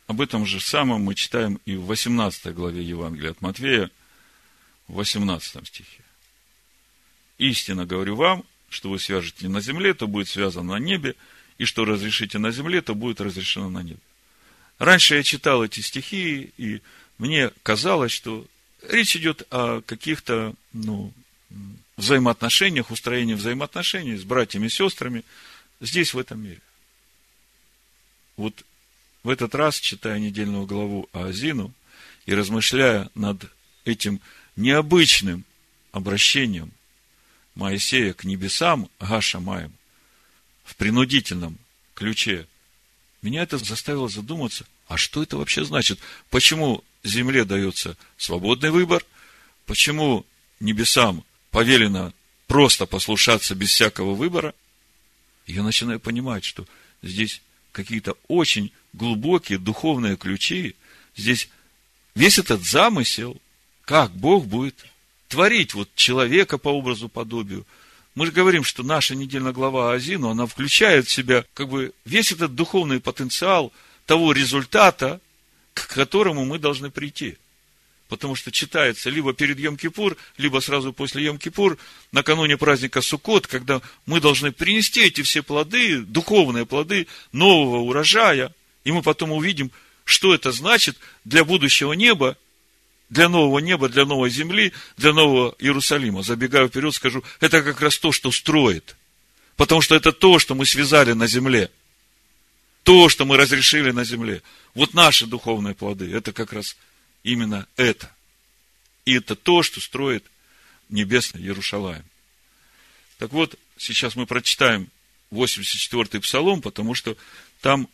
Об этом же самом мы читаем и в 18 главе Евангелия от Матвея, в 18 стихе. Истинно говорю вам, что вы свяжете на земле, то будет связано на небе, и что разрешите на земле, то будет разрешено на небе. Раньше я читал эти стихи, и мне казалось, что речь идет о каких-то, ну, взаимоотношениях, устроении взаимоотношений с братьями и сестрами здесь, в этом мире. Вот в этот раз, читая недельную главу Азину и размышляя над этим необычным обращением Моисея к небесам, Гаша Маем, в принудительном ключе, меня это заставило задуматься, а что это вообще значит? Почему земле дается свободный выбор? Почему небесам повелено просто послушаться без всякого выбора? я начинаю понимать, что здесь какие-то очень глубокие духовные ключи. Здесь весь этот замысел, как Бог будет творить вот человека по образу, подобию. Мы же говорим, что наша недельная глава Азину, она включает в себя как бы весь этот духовный потенциал того результата, к которому мы должны прийти. Потому что читается либо перед Йом-Кипур, либо сразу после Йом-Кипур, накануне праздника Суккот, когда мы должны принести эти все плоды, духовные плоды нового урожая, и мы потом увидим, что это значит для будущего неба, для нового неба, для новой земли, для нового Иерусалима. Забегая вперед, скажу, это как раз то, что строит. Потому что это то, что мы связали на земле. То, что мы разрешили на земле. Вот наши духовные плоды, это как раз именно это. И это то, что строит небесный Иерушалаем. Так вот, сейчас мы прочитаем 84-й псалом, потому что там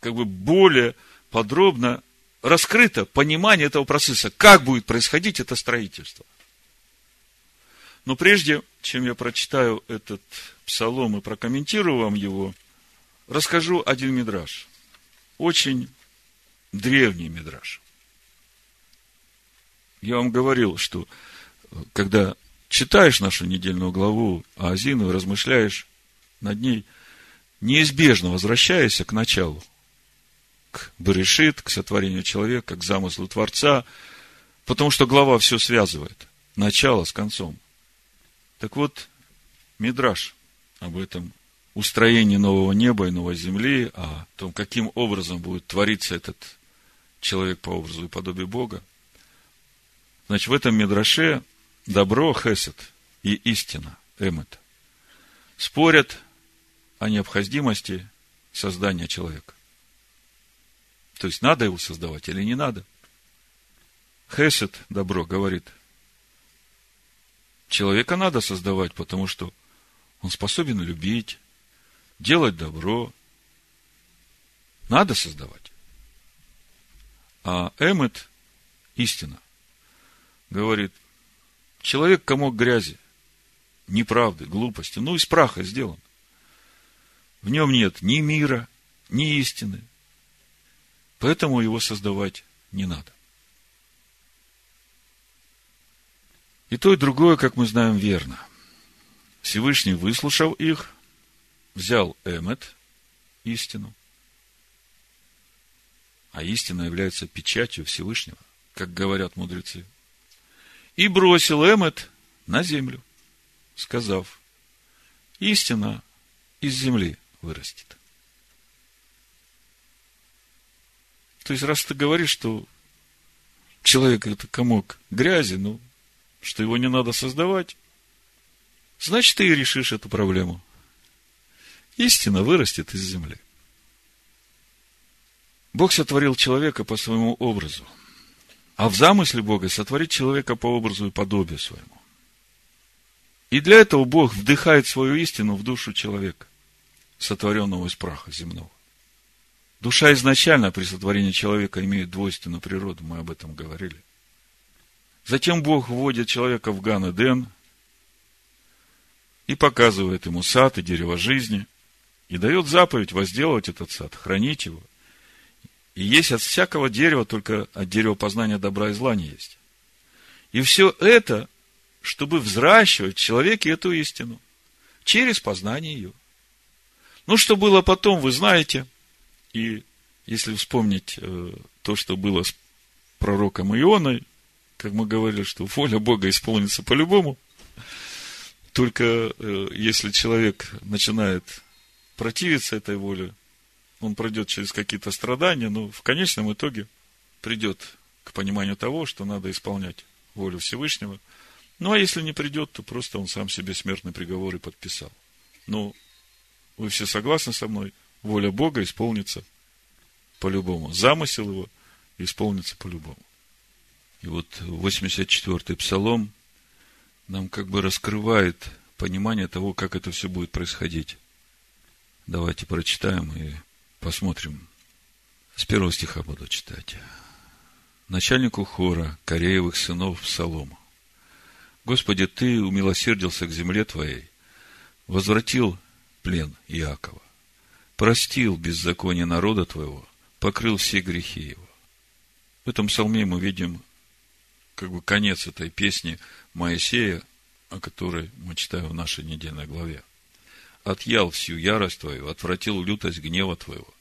как бы более подробно раскрыто понимание этого процесса, как будет происходить это строительство. Но прежде, чем я прочитаю этот псалом и прокомментирую вам его, расскажу один мидраж. Очень древний мидраж. Я вам говорил, что когда читаешь нашу недельную главу Азину размышляешь над ней, неизбежно возвращаешься к началу к Берешит, к сотворению человека, к замыслу Творца, потому что глава все связывает, начало с концом. Так вот, Мидраш об этом устроении нового неба и новой земли, о том, каким образом будет твориться этот человек по образу и подобию Бога. Значит, в этом Мидраше добро, хесед и истина, эмет, спорят о необходимости создания человека. То есть, надо его создавать или не надо? Хесед, добро, говорит, человека надо создавать, потому что он способен любить, делать добро. Надо создавать. А Эмет, истина, говорит, человек комок грязи, неправды, глупости, ну, из праха сделан. В нем нет ни мира, ни истины, Поэтому его создавать не надо. И то, и другое, как мы знаем, верно. Всевышний, выслушав их, взял Эмет, истину, а истина является печатью Всевышнего, как говорят мудрецы, и бросил Эмет на землю, сказав, истина из земли вырастет. То есть, раз ты говоришь, что человек это комок грязи, ну, что его не надо создавать, значит, ты и решишь эту проблему. Истина вырастет из земли. Бог сотворил человека по своему образу. А в замысле Бога сотворить человека по образу и подобию своему. И для этого Бог вдыхает свою истину в душу человека, сотворенного из праха земного. Душа изначально при сотворении человека имеет двойственную природу, мы об этом говорили. Затем Бог вводит человека в Ган Эден, и показывает ему сад и дерево жизни, и дает заповедь возделывать этот сад, хранить его. И есть от всякого дерева, только от дерева познания добра и зла не есть. И все это, чтобы взращивать в человеке эту истину, через познание ее. Ну, что было потом, вы знаете. И если вспомнить э, то, что было с пророком Ионой, как мы говорили, что воля Бога исполнится по-любому, только э, если человек начинает противиться этой воле, он пройдет через какие-то страдания, но в конечном итоге придет к пониманию того, что надо исполнять волю Всевышнего. Ну, а если не придет, то просто он сам себе смертный приговор и подписал. Ну, вы все согласны со мной? Воля Бога исполнится по-любому. Замысел его исполнится по-любому. И вот 84-й псалом нам как бы раскрывает понимание того, как это все будет происходить. Давайте прочитаем и посмотрим. С первого стиха буду читать. Начальнику хора Кореевых сынов Псалома. Господи, Ты умилосердился к земле Твоей, возвратил плен Иакова, простил беззаконие народа Твоего, покрыл все грехи его. В этом псалме мы видим как бы конец этой песни Моисея, о которой мы читаем в нашей недельной главе. «Отъял всю ярость Твою, отвратил лютость гнева Твоего.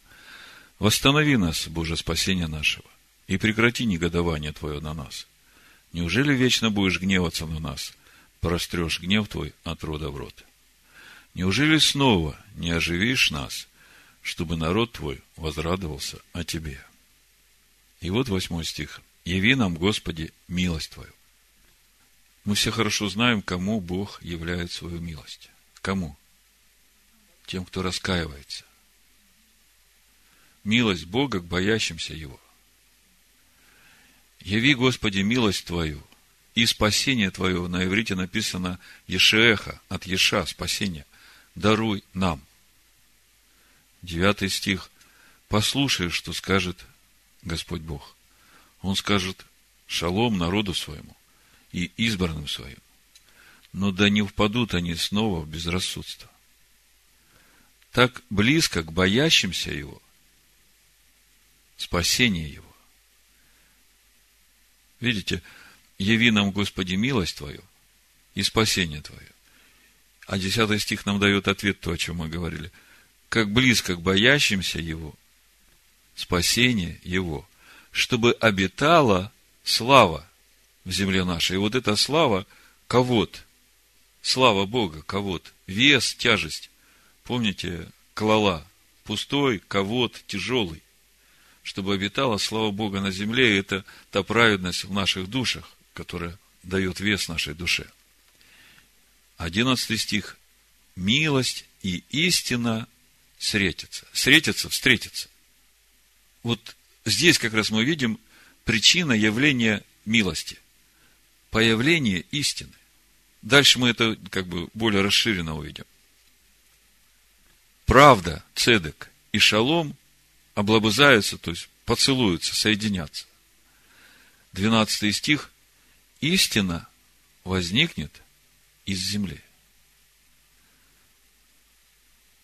Восстанови нас, Боже, спасение нашего, и прекрати негодование Твое на нас. Неужели вечно будешь гневаться на нас, прострешь гнев Твой от рода в род? Неужели снова не оживишь нас, чтобы народ Твой возрадовался о Тебе?» И вот восьмой стих. Яви нам, Господи, милость Твою. Мы все хорошо знаем, кому Бог являет свою милость. Кому? Тем, кто раскаивается. Милость Бога к боящимся Его. Яви, Господи, милость Твою и спасение Твое. На иврите написано Ешеха, от Еша, спасение. Даруй нам. Девятый стих. Послушай, что скажет Господь Бог – он скажет шалом народу своему и избранным своим. Но да не впадут они снова в безрассудство. Так близко к боящимся его спасение его. Видите, яви нам, Господи, милость Твою и спасение Твое. А десятый стих нам дает ответ то, о чем мы говорили. Как близко к боящимся Его, спасение Его чтобы обитала слава в земле нашей. И вот эта слава, ковод, слава Бога, ковод, вес, тяжесть. Помните, клала, пустой, ковод, тяжелый. Чтобы обитала слава Бога на земле, и это та праведность в наших душах, которая дает вес нашей душе. Одиннадцатый стих. Милость и истина встретятся. Встретятся, встретятся. Вот здесь как раз мы видим причина явления милости. Появление истины. Дальше мы это как бы более расширенно увидим. Правда, цедек и шалом облобызаются, то есть поцелуются, соединятся. Двенадцатый стих. Истина возникнет из земли.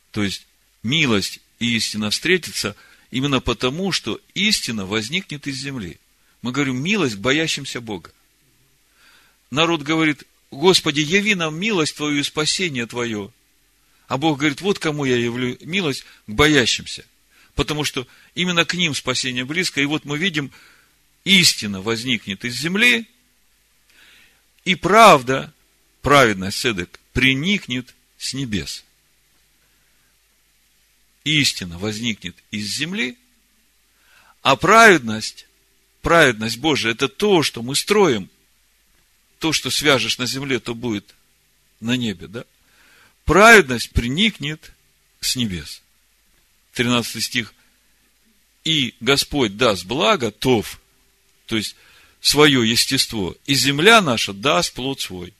То есть, милость и истина встретятся – Именно потому, что истина возникнет из земли. Мы говорим, милость к боящимся Бога. Народ говорит, Господи, яви нам милость Твою и спасение Твое. А Бог говорит, вот кому я явлю милость к боящимся. Потому что именно к ним спасение близко. И вот мы видим, истина возникнет из земли, и правда, праведность, седек, приникнет с небес истина возникнет из земли, а праведность, праведность Божия, это то, что мы строим. То, что свяжешь на земле, то будет на небе, да? Праведность приникнет с небес. 13 стих. И Господь даст благо, тов, то есть свое естество, и земля наша даст плод свой.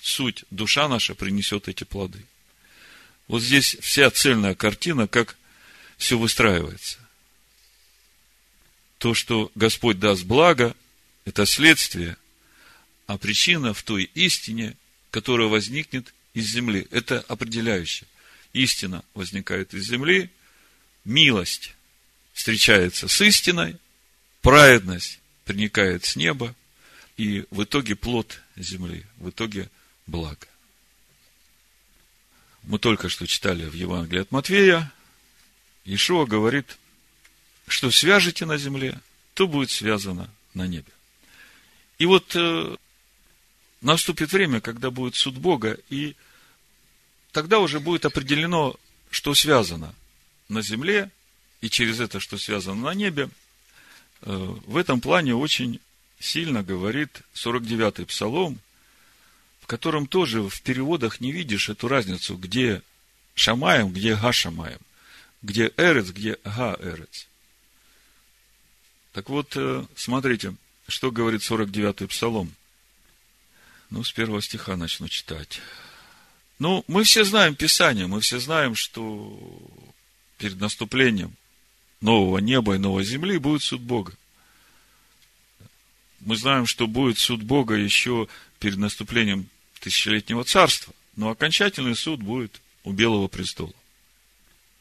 Суть, душа наша принесет эти плоды. Вот здесь вся цельная картина, как все выстраивается. То, что Господь даст благо, это следствие, а причина в той истине, которая возникнет из земли. Это определяющее. Истина возникает из земли, милость встречается с истиной, праведность проникает с неба, и в итоге плод земли, в итоге благо. Мы только что читали в Евангелии от Матвея, Ишуа говорит, что свяжете на земле, то будет связано на небе. И вот э, наступит время, когда будет суд Бога, и тогда уже будет определено, что связано на земле, и через это, что связано на небе. Э, в этом плане очень сильно говорит 49-й псалом, в котором тоже в переводах не видишь эту разницу, где Шамаем, где Гашамаем, где Эрец, где Га-Эрец. Так вот, э, смотрите, что говорит 49-й псалом. Ну, с первого стиха начну читать. Ну, мы все знаем Писание, мы все знаем, что перед наступлением нового неба и новой земли будет суд Бога. Мы знаем, что будет суд Бога еще перед наступлением тысячелетнего царства, но окончательный суд будет у Белого престола.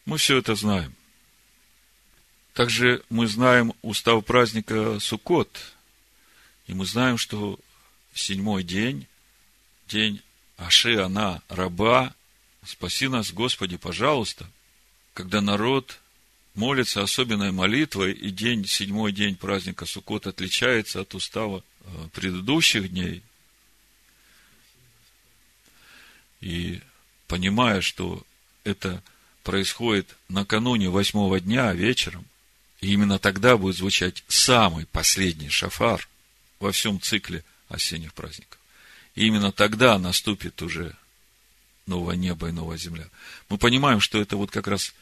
Мы все это знаем. Также мы знаем устав праздника Суккот, и мы знаем, что седьмой день, день Аши, она, раба, спаси нас, Господи, пожалуйста, когда народ молится особенной молитвой, и день, седьмой день праздника Суккот отличается от устава э, предыдущих дней. И понимая, что это происходит накануне восьмого дня вечером, и именно тогда будет звучать самый последний шафар во всем цикле осенних праздников. И именно тогда наступит уже новое небо и новая земля. Мы понимаем, что это вот как раз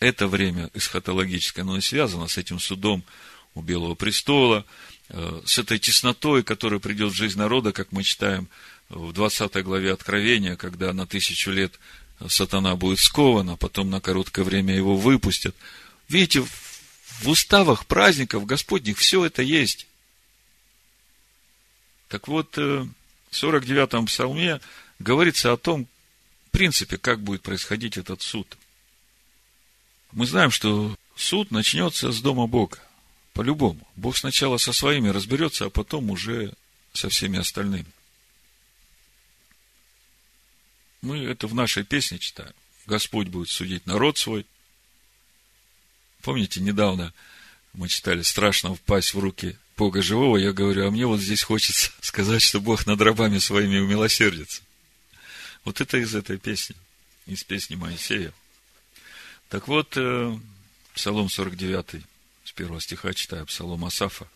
это время эсхатологическое, оно и связано с этим судом у Белого престола, э, с этой теснотой, которая придет в жизнь народа, как мы читаем в 20 главе Откровения, когда на тысячу лет сатана будет скован, а потом на короткое время его выпустят. Видите, в уставах праздников Господних все это есть. Так вот, э, в 49-м псалме говорится о том, в принципе, как будет происходить этот суд – мы знаем, что суд начнется с дома Бога. По-любому. Бог сначала со своими разберется, а потом уже со всеми остальными. Мы это в нашей песне читаем. Господь будет судить народ свой. Помните, недавно мы читали «Страшно впасть в руки Бога живого». Я говорю, а мне вот здесь хочется сказать, что Бог над рабами своими умилосердится. Вот это из этой песни, из песни Моисея. Так вот, э, Псалом 49, с первого стиха читаю, Псалом Асафа.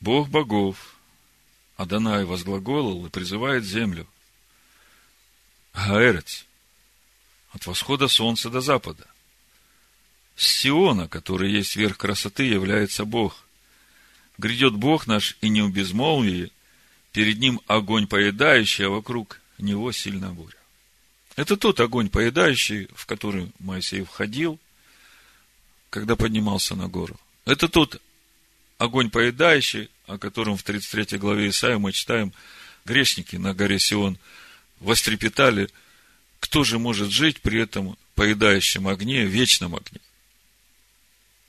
Бог богов, Адонай возглаголал и призывает землю. Гаэрец, от восхода солнца до запада. С Сиона, который есть верх красоты, является Бог. Грядет Бог наш и не в безмолвии, перед ним огонь поедающий, а вокруг него сильная буря. Это тот огонь поедающий, в который Моисей входил, когда поднимался на гору. Это тот огонь поедающий, о котором в 33 главе Исаия мы читаем, грешники на горе Сион вострепетали, кто же может жить при этом поедающем огне, вечном огне.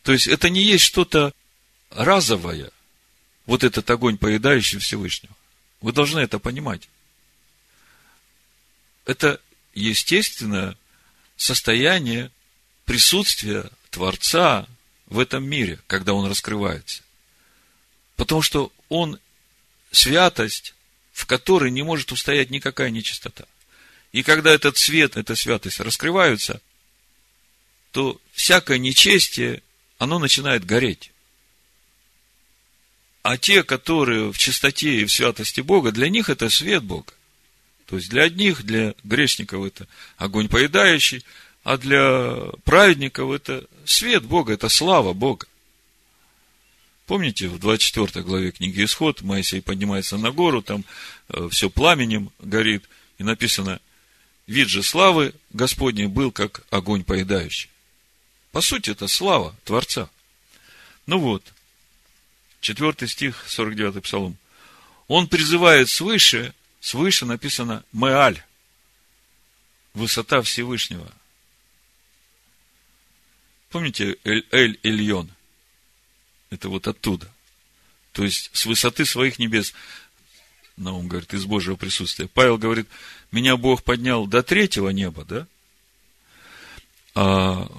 То есть, это не есть что-то разовое, вот этот огонь, поедающий Всевышнего. Вы должны это понимать. Это естественное состояние присутствия Творца в этом мире, когда он раскрывается. Потому что он святость, в которой не может устоять никакая нечистота. И когда этот свет, эта святость раскрываются, то всякое нечестие, оно начинает гореть. А те, которые в чистоте и в святости Бога, для них это свет Бога. То есть для одних, для грешников это огонь поедающий, а для праведников это свет Бога, это слава Бога. Помните, в 24 главе книги Исход Моисей поднимается на гору, там э, все пламенем горит, и написано, вид же славы Господней был, как огонь поедающий. По сути, это слава Творца. Ну вот, 4 стих, 49 псалом. Он призывает свыше свыше написано «Меаль». высота Всевышнего. Помните Эль-Эль-Эльон? Это вот оттуда. То есть, с высоты своих небес. Наум говорит, из Божьего присутствия. Павел говорит, меня Бог поднял до третьего неба, да? А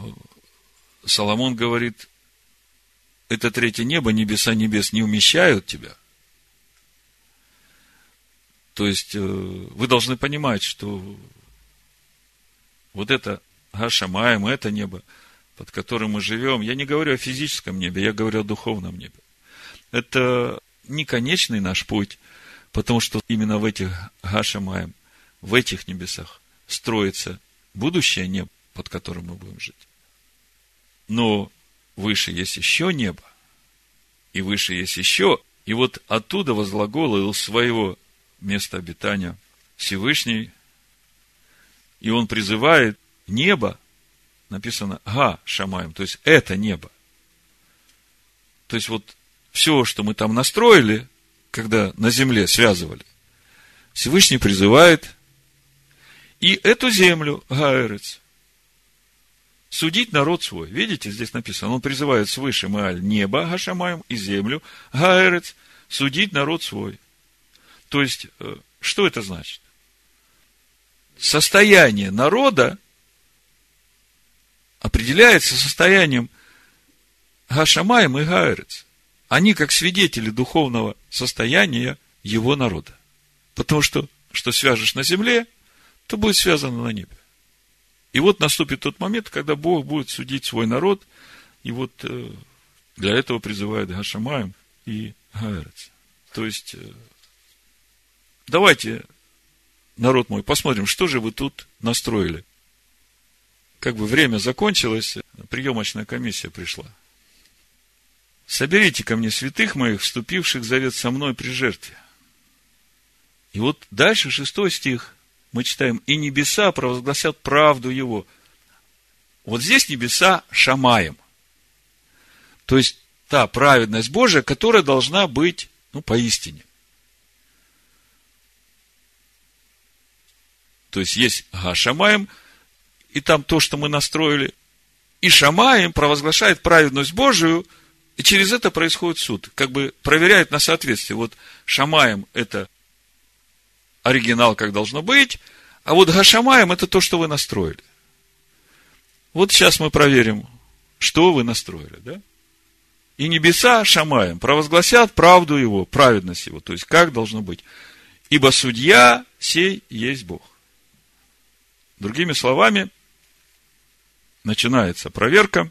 Соломон говорит, это третье небо, небеса небес не умещают тебя. То есть, э, вы должны понимать, что вот это Гашамаем, это небо, под которым мы живем, я не говорю о физическом небе, я говорю о духовном небе. Это не конечный наш путь, потому что именно в этих Гашамаем, в этих небесах строится будущее небо, под которым мы будем жить. Но выше есть еще небо, и выше есть еще, и вот оттуда возглаголил своего места обитания Всевышний, и он призывает небо, написано Га Шамаем, то есть это небо. То есть вот все, что мы там настроили, когда на земле связывали, Всевышний призывает и эту землю, Гаэрец, судить народ свой. Видите, здесь написано, он призывает свыше Мааль небо Гашамаем и землю Гаэрец, судить народ свой. То есть, э, что это значит? Состояние народа определяется состоянием Гашамаем и Гаэрец. Они как свидетели духовного состояния его народа. Потому что, что свяжешь на земле, то будет связано на небе. И вот наступит тот момент, когда Бог будет судить свой народ, и вот э, для этого призывает Гашамаем и Гаэрец. То есть, э, давайте, народ мой, посмотрим, что же вы тут настроили. Как бы время закончилось, приемочная комиссия пришла. Соберите ко мне святых моих, вступивших завет со мной при жертве. И вот дальше шестой стих мы читаем, и небеса провозгласят правду его. Вот здесь небеса шамаем. То есть, та праведность Божия, которая должна быть, ну, поистине. То есть, есть Гашамаем, и там то, что мы настроили. И Шамаем провозглашает праведность Божию, и через это происходит суд. Как бы проверяет на соответствие. Вот Шамаем – это оригинал, как должно быть, а вот Гашамаем – это то, что вы настроили. Вот сейчас мы проверим, что вы настроили, да? И небеса Шамаем провозгласят правду его, праведность его, то есть как должно быть. Ибо судья сей есть Бог. Другими словами, начинается проверка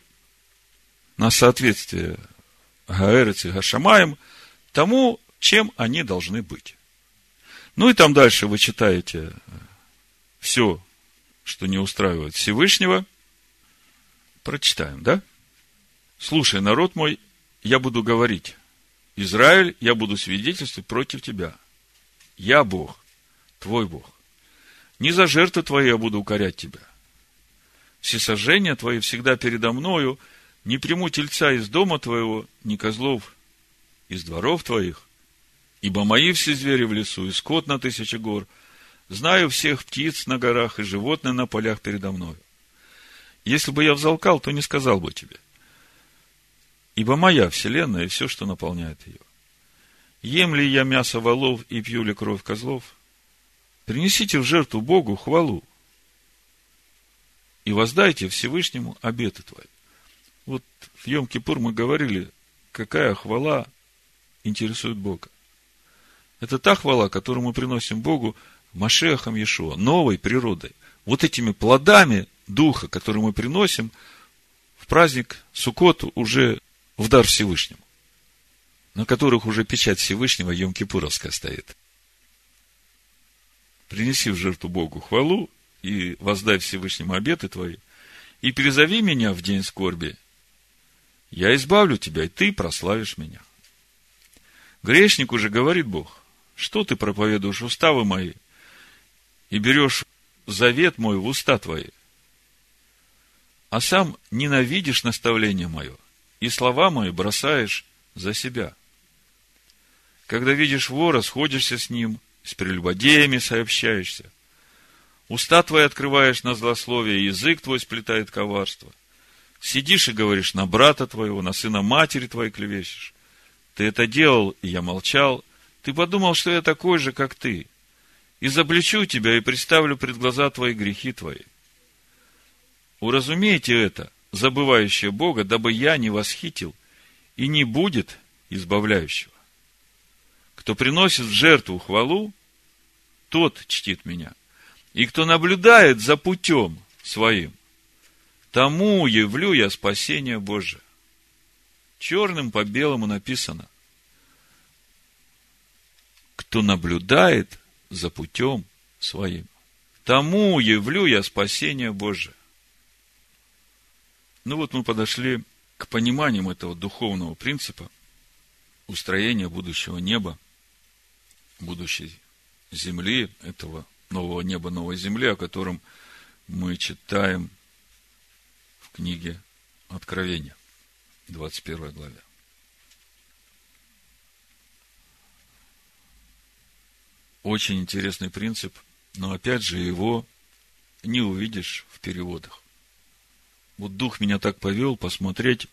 на соответствие Гаэрец и Гашамаем тому, чем они должны быть. Ну и там дальше вы читаете все, что не устраивает Всевышнего. Прочитаем, да? Слушай, народ мой, я буду говорить. Израиль, я буду свидетельствовать против тебя. Я Бог, твой Бог. Не за жертвы твои я буду укорять тебя. Все сожжения твои всегда передо мною, не приму тельца из дома твоего, ни козлов из дворов твоих, Ибо мои все звери в лесу, и скот на тысячи гор. Знаю всех птиц на горах и животные на полях передо мною. Если бы я взалкал, то не сказал бы тебе. Ибо моя вселенная и все, что наполняет ее. Ем ли я мясо волов и пью ли кровь козлов? Принесите в жертву Богу хвалу и воздайте Всевышнему обеты твои. Вот в Йом-Кипур мы говорили, какая хвала интересует Бога. Это та хвала, которую мы приносим Богу Машехом Иешуа, новой природой. Вот этими плодами Духа, которые мы приносим в праздник Суккоту уже в дар Всевышнему, на которых уже печать Всевышнего Йом-Кипуровская стоит. Принеси в жертву Богу хвалу и воздай Всевышнему обеты твои, и перезови меня в день скорби. Я избавлю тебя, и ты прославишь меня. Грешник уже говорит Бог, что ты проповедуешь уставы мои и берешь завет мой в уста твои, а сам ненавидишь наставление мое и слова мои бросаешь за себя. Когда видишь вора, сходишься с ним, с прелюбодеями сообщаешься. Уста твои открываешь на злословие, язык твой сплетает коварство. Сидишь и говоришь на брата твоего, на сына матери твоей клевещешь. Ты это делал, и я молчал. Ты подумал, что я такой же, как ты. Изобличу тебя и представлю пред глаза твои грехи твои. Уразумейте это, забывающее Бога, дабы я не восхитил, и не будет избавляющего. Кто приносит в жертву хвалу, тот чтит меня. И кто наблюдает за путем своим, тому явлю я спасение Божие. Черным по белому написано. Кто наблюдает за путем своим, тому явлю я спасение Божие. Ну вот мы подошли к пониманию этого духовного принципа устроения будущего неба, будущей земли, этого нового неба, новой земли, о котором мы читаем в книге Откровения, 21 главе. Очень интересный принцип, но опять же его не увидишь в переводах. Вот Дух меня так повел посмотреть,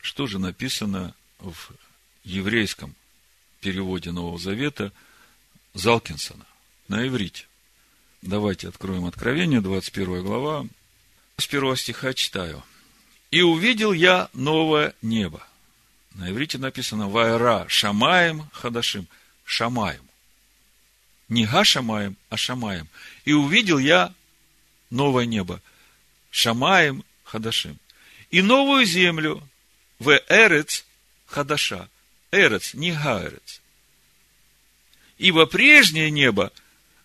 что же написано в еврейском переводе Нового Завета Залкинсона на иврите. Давайте откроем Откровение, 21 глава. С первого стиха читаю. «И увидел я новое небо». На иврите написано «Вайра Шамаем Хадашим». Шамаем. Не Гашамаем, а Шамаем. «И увидел я новое небо». Шамаем Хадашим. И новую землю в Эрец Хадаша. Эрец, не Гаэрец. Ибо прежнее небо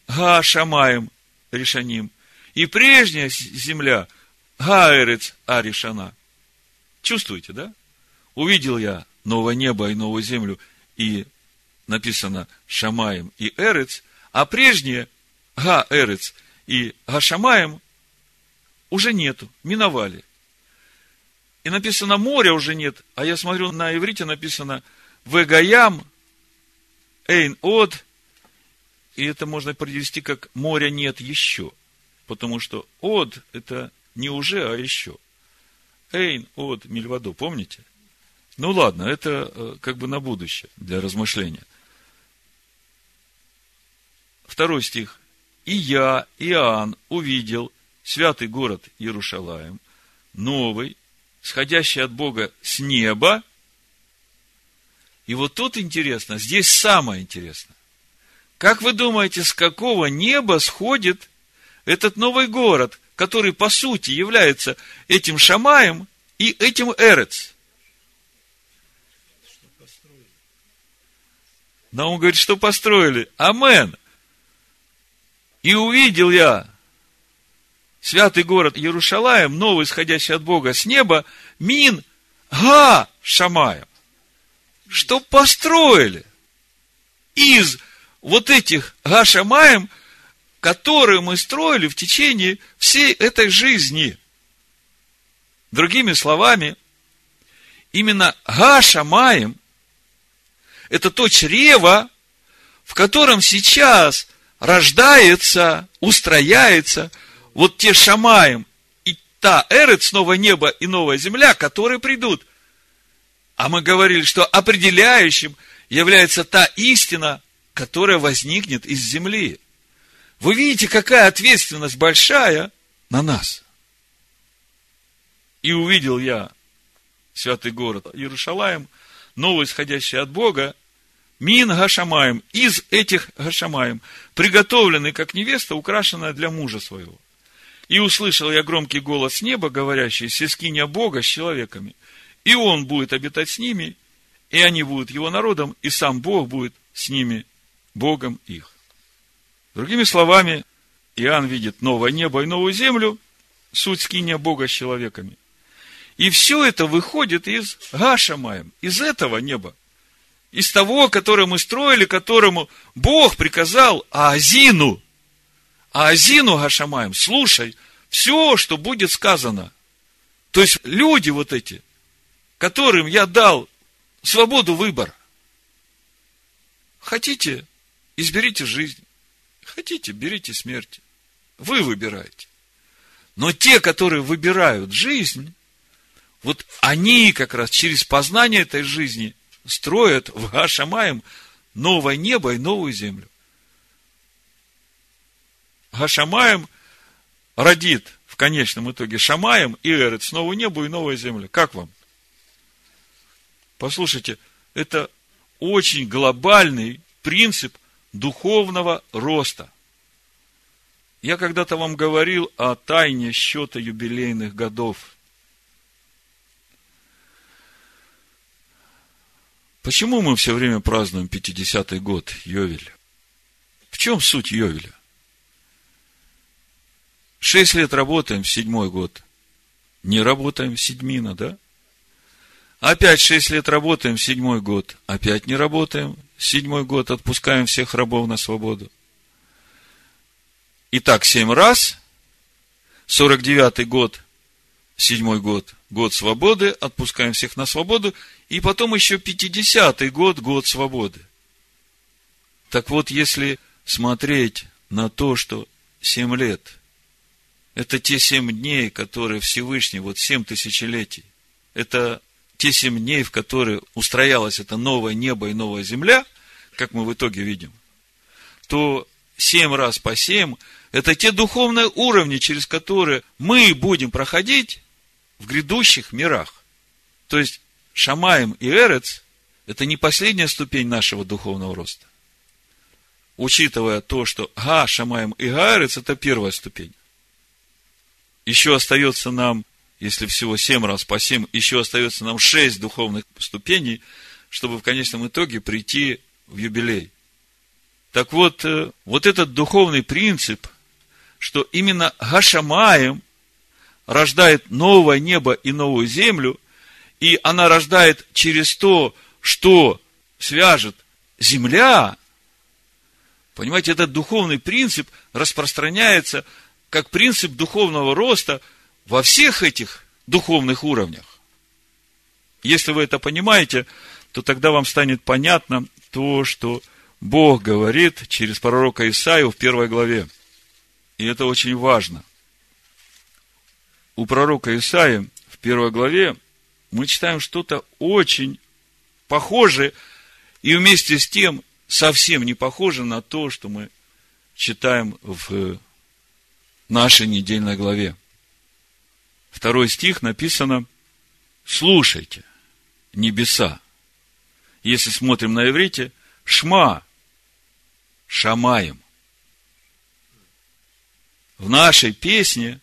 Га Шамаем Решаним, и прежняя земля Гаэрец Аришана. Чувствуете, да? Увидел я новое небо и новую землю, и написано Шамаем и Эрец, а прежнее Га Эрец и Гашамаем уже нету, миновали. И написано, моря уже нет, а я смотрю, на иврите написано Вегаям, Эйн Од, и это можно перевести как моря нет еще, потому что Од это не уже, а еще. Эйн Од Мильвадо, помните? Ну ладно, это э, как бы на будущее, для размышления. Второй стих. И я, Иоанн, увидел святый город Иерушалаем, новый, сходящий от Бога с неба. И вот тут интересно, здесь самое интересное. Как вы думаете, с какого неба сходит этот новый город, который по сути является этим Шамаем и этим Эрец? Он говорит, что построили. Амен. И увидел я святый город Иерушалаем, новый, исходящий от Бога с неба, Мин Га Шамаем. Что построили из вот этих Га Шамаем, которые мы строили в течение всей этой жизни. Другими словами, именно Га Шамаем – это то чрево, в котором сейчас рождается, устрояется – вот те Шамаем и та Эрец, новое небо и новая земля, которые придут. А мы говорили, что определяющим является та истина, которая возникнет из земли. Вы видите, какая ответственность большая на нас. И увидел я святый город Иерушалаем, новый, исходящий от Бога, Мин Гашамаем, из этих Гашамаем, приготовленный как невеста, украшенная для мужа своего. И услышал я громкий голос неба, говорящий, сескиня Бога с человеками. И он будет обитать с ними, и они будут его народом, и сам Бог будет с ними, Богом их. Другими словами, Иоанн видит новое небо и новую землю, суть скиния Бога с человеками. И все это выходит из Гашамаем, из этого неба. Из того, которое мы строили, которому Бог приказал Азину Азину Гашамаем, слушай, все, что будет сказано. То есть люди вот эти, которым я дал свободу выбора. Хотите, изберите жизнь. Хотите, берите смерть. Вы выбираете. Но те, которые выбирают жизнь, вот они как раз через познание этой жизни строят в Гашамаем новое небо и новую землю. Гашамаем родит в конечном итоге Шамаем и Эрец, новое небо и новая земля. Как вам? Послушайте, это очень глобальный принцип духовного роста. Я когда-то вам говорил о тайне счета юбилейных годов. Почему мы все время празднуем 50-й год, Йовель? В чем суть Йовеля? Шесть лет работаем, седьмой год. Не работаем, седьмина, да? Опять шесть лет работаем, седьмой год. Опять не работаем, седьмой год отпускаем всех рабов на свободу. Итак, семь раз, 49-й год, седьмой год, год свободы, отпускаем всех на свободу, и потом еще 50-й год, год свободы. Так вот, если смотреть на то, что семь лет, это те семь дней, которые Всевышний, вот семь тысячелетий, это те семь дней, в которые устроялось это новое небо и новая земля, как мы в итоге видим, то семь раз по семь это те духовные уровни, через которые мы будем проходить в грядущих мирах. То есть, Шамаем и Эрец – это не последняя ступень нашего духовного роста. Учитывая то, что Га, Шамаем и Гаэрец – это первая ступень. Еще остается нам, если всего семь раз по семь, еще остается нам шесть духовных ступеней, чтобы в конечном итоге прийти в юбилей. Так вот, э, вот этот духовный принцип – что именно Гашамаем рождает новое небо и новую землю, и она рождает через то, что свяжет земля. Понимаете, этот духовный принцип распространяется как принцип духовного роста во всех этих духовных уровнях. Если вы это понимаете, то тогда вам станет понятно то, что Бог говорит через пророка Исаию в первой главе. И это очень важно. У пророка Исаия в первой главе мы читаем что-то очень похожее и вместе с тем совсем не похоже на то, что мы читаем в нашей недельной главе. Второй стих написано «Слушайте, небеса». Если смотрим на иврите, «Шма», «Шамаем» в нашей песне,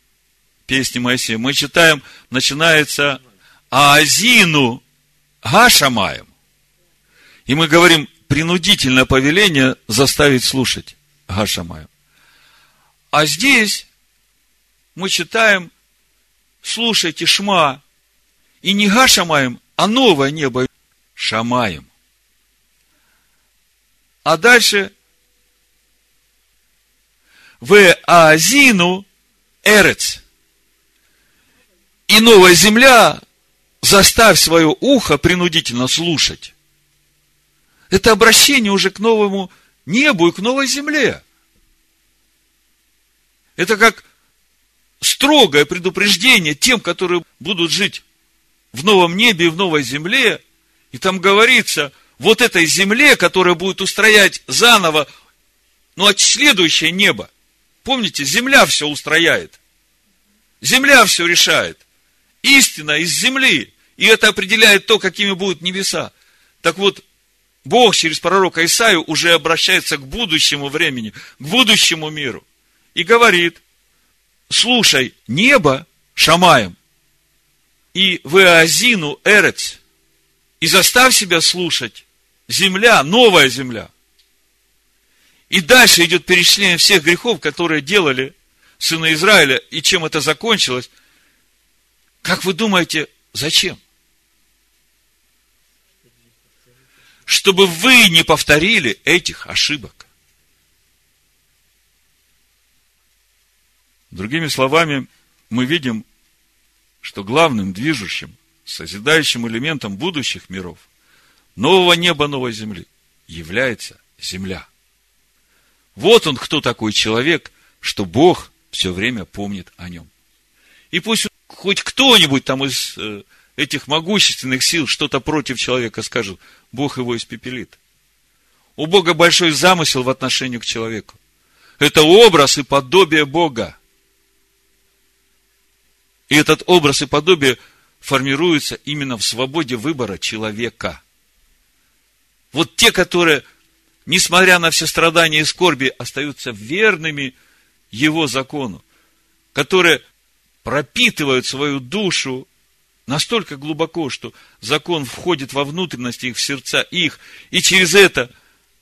песне Моисея, мы читаем, начинается Аазину Гашамаем. И мы говорим, принудительное повеление заставить слушать Гашамаем. А здесь мы читаем, слушайте Шма, и не Гашамаем, а новое небо Шамаем. А дальше в Азину Эрец. И новая земля, заставь свое ухо принудительно слушать. Это обращение уже к новому небу и к новой земле. Это как строгое предупреждение тем, которые будут жить в новом небе и в новой земле. И там говорится, вот этой земле, которая будет устроять заново, ну, а следующее небо – Помните, земля все устрояет. Земля все решает. Истина из земли. И это определяет то, какими будут небеса. Так вот, Бог через пророка Исаию уже обращается к будущему времени, к будущему миру. И говорит, слушай, небо Шамаем и Веазину Эрец, и заставь себя слушать земля, новая земля – и дальше идет перечисление всех грехов, которые делали сыны Израиля, и чем это закончилось. Как вы думаете, зачем? Чтобы вы не повторили этих ошибок. Другими словами, мы видим, что главным движущим, созидающим элементом будущих миров, нового неба, новой земли, является земля – вот он кто такой человек, что Бог все время помнит о нем. И пусть хоть кто-нибудь там из э, этих могущественных сил что-то против человека скажет, Бог его испепелит. У Бога большой замысел в отношении к человеку. Это образ и подобие Бога. И этот образ и подобие формируется именно в свободе выбора человека. Вот те, которые, несмотря на все страдания и скорби, остаются верными его закону, которые пропитывают свою душу настолько глубоко, что закон входит во внутренности их, в сердца их, и через это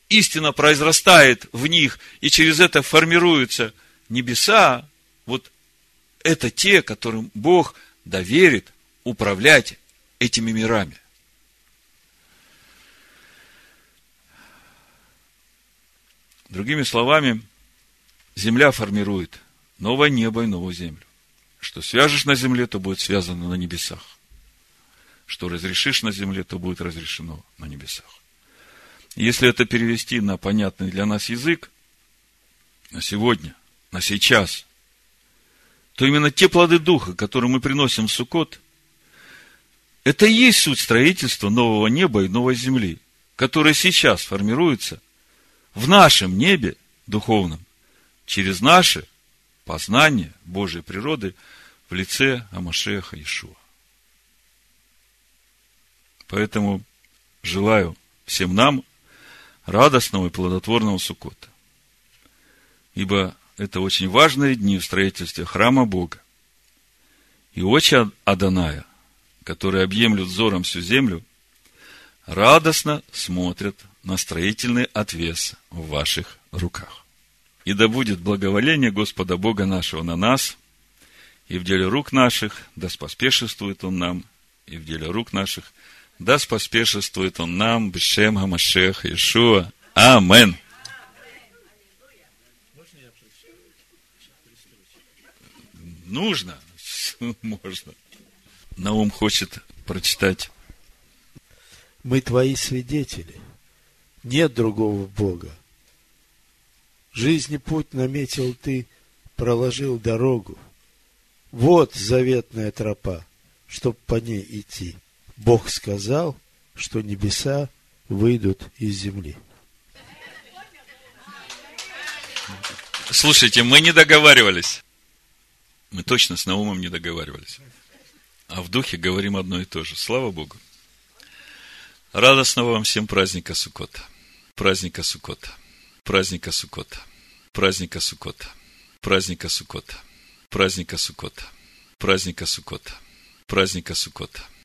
истина произрастает в них, и через это формируются небеса, вот это те, которым Бог доверит управлять этими мирами. Другими словами, земля формирует новое небо и новую землю. Что свяжешь на земле, то будет связано на небесах. Что разрешишь на земле, то будет разрешено на небесах. Если это перевести на понятный для нас язык, на сегодня, на сейчас, то именно те плоды Духа, которые мы приносим в Суккот, это и есть суть строительства нового неба и новой земли, которая сейчас формируется в нашем небе духовном, через наше познание Божьей природы в лице Амашеха Ишуа. Поэтому желаю всем нам радостного и плодотворного Суккота. Ибо это очень важные дни в строительстве храма Бога. И очи Аданая, которые объемлют взором всю землю, радостно смотрят на строительный отвес в ваших руках. И да будет благоволение Господа Бога нашего на нас, и в деле рук наших, да споспешествует Он нам, и в деле рук наших, да споспешествует Он нам, Бешем Хамашех Иешуа. Амен. Нужно? Можно. Наум хочет прочитать. Мы твои свидетели. Нет другого Бога. Жизни путь наметил ты, проложил дорогу. Вот заветная тропа, чтоб по ней идти. Бог сказал, что небеса выйдут из земли. Слушайте, мы не договаривались. Мы точно с Наумом не договаривались. А в духе говорим одно и то же. Слава Богу. Радостного вам всем праздника Сукота. Праздника Сукота. Праздника Сукота. Праздника Сукота. Праздника Сукота. Праздника Сукота. Праздника Сукота. Праздника Сукота.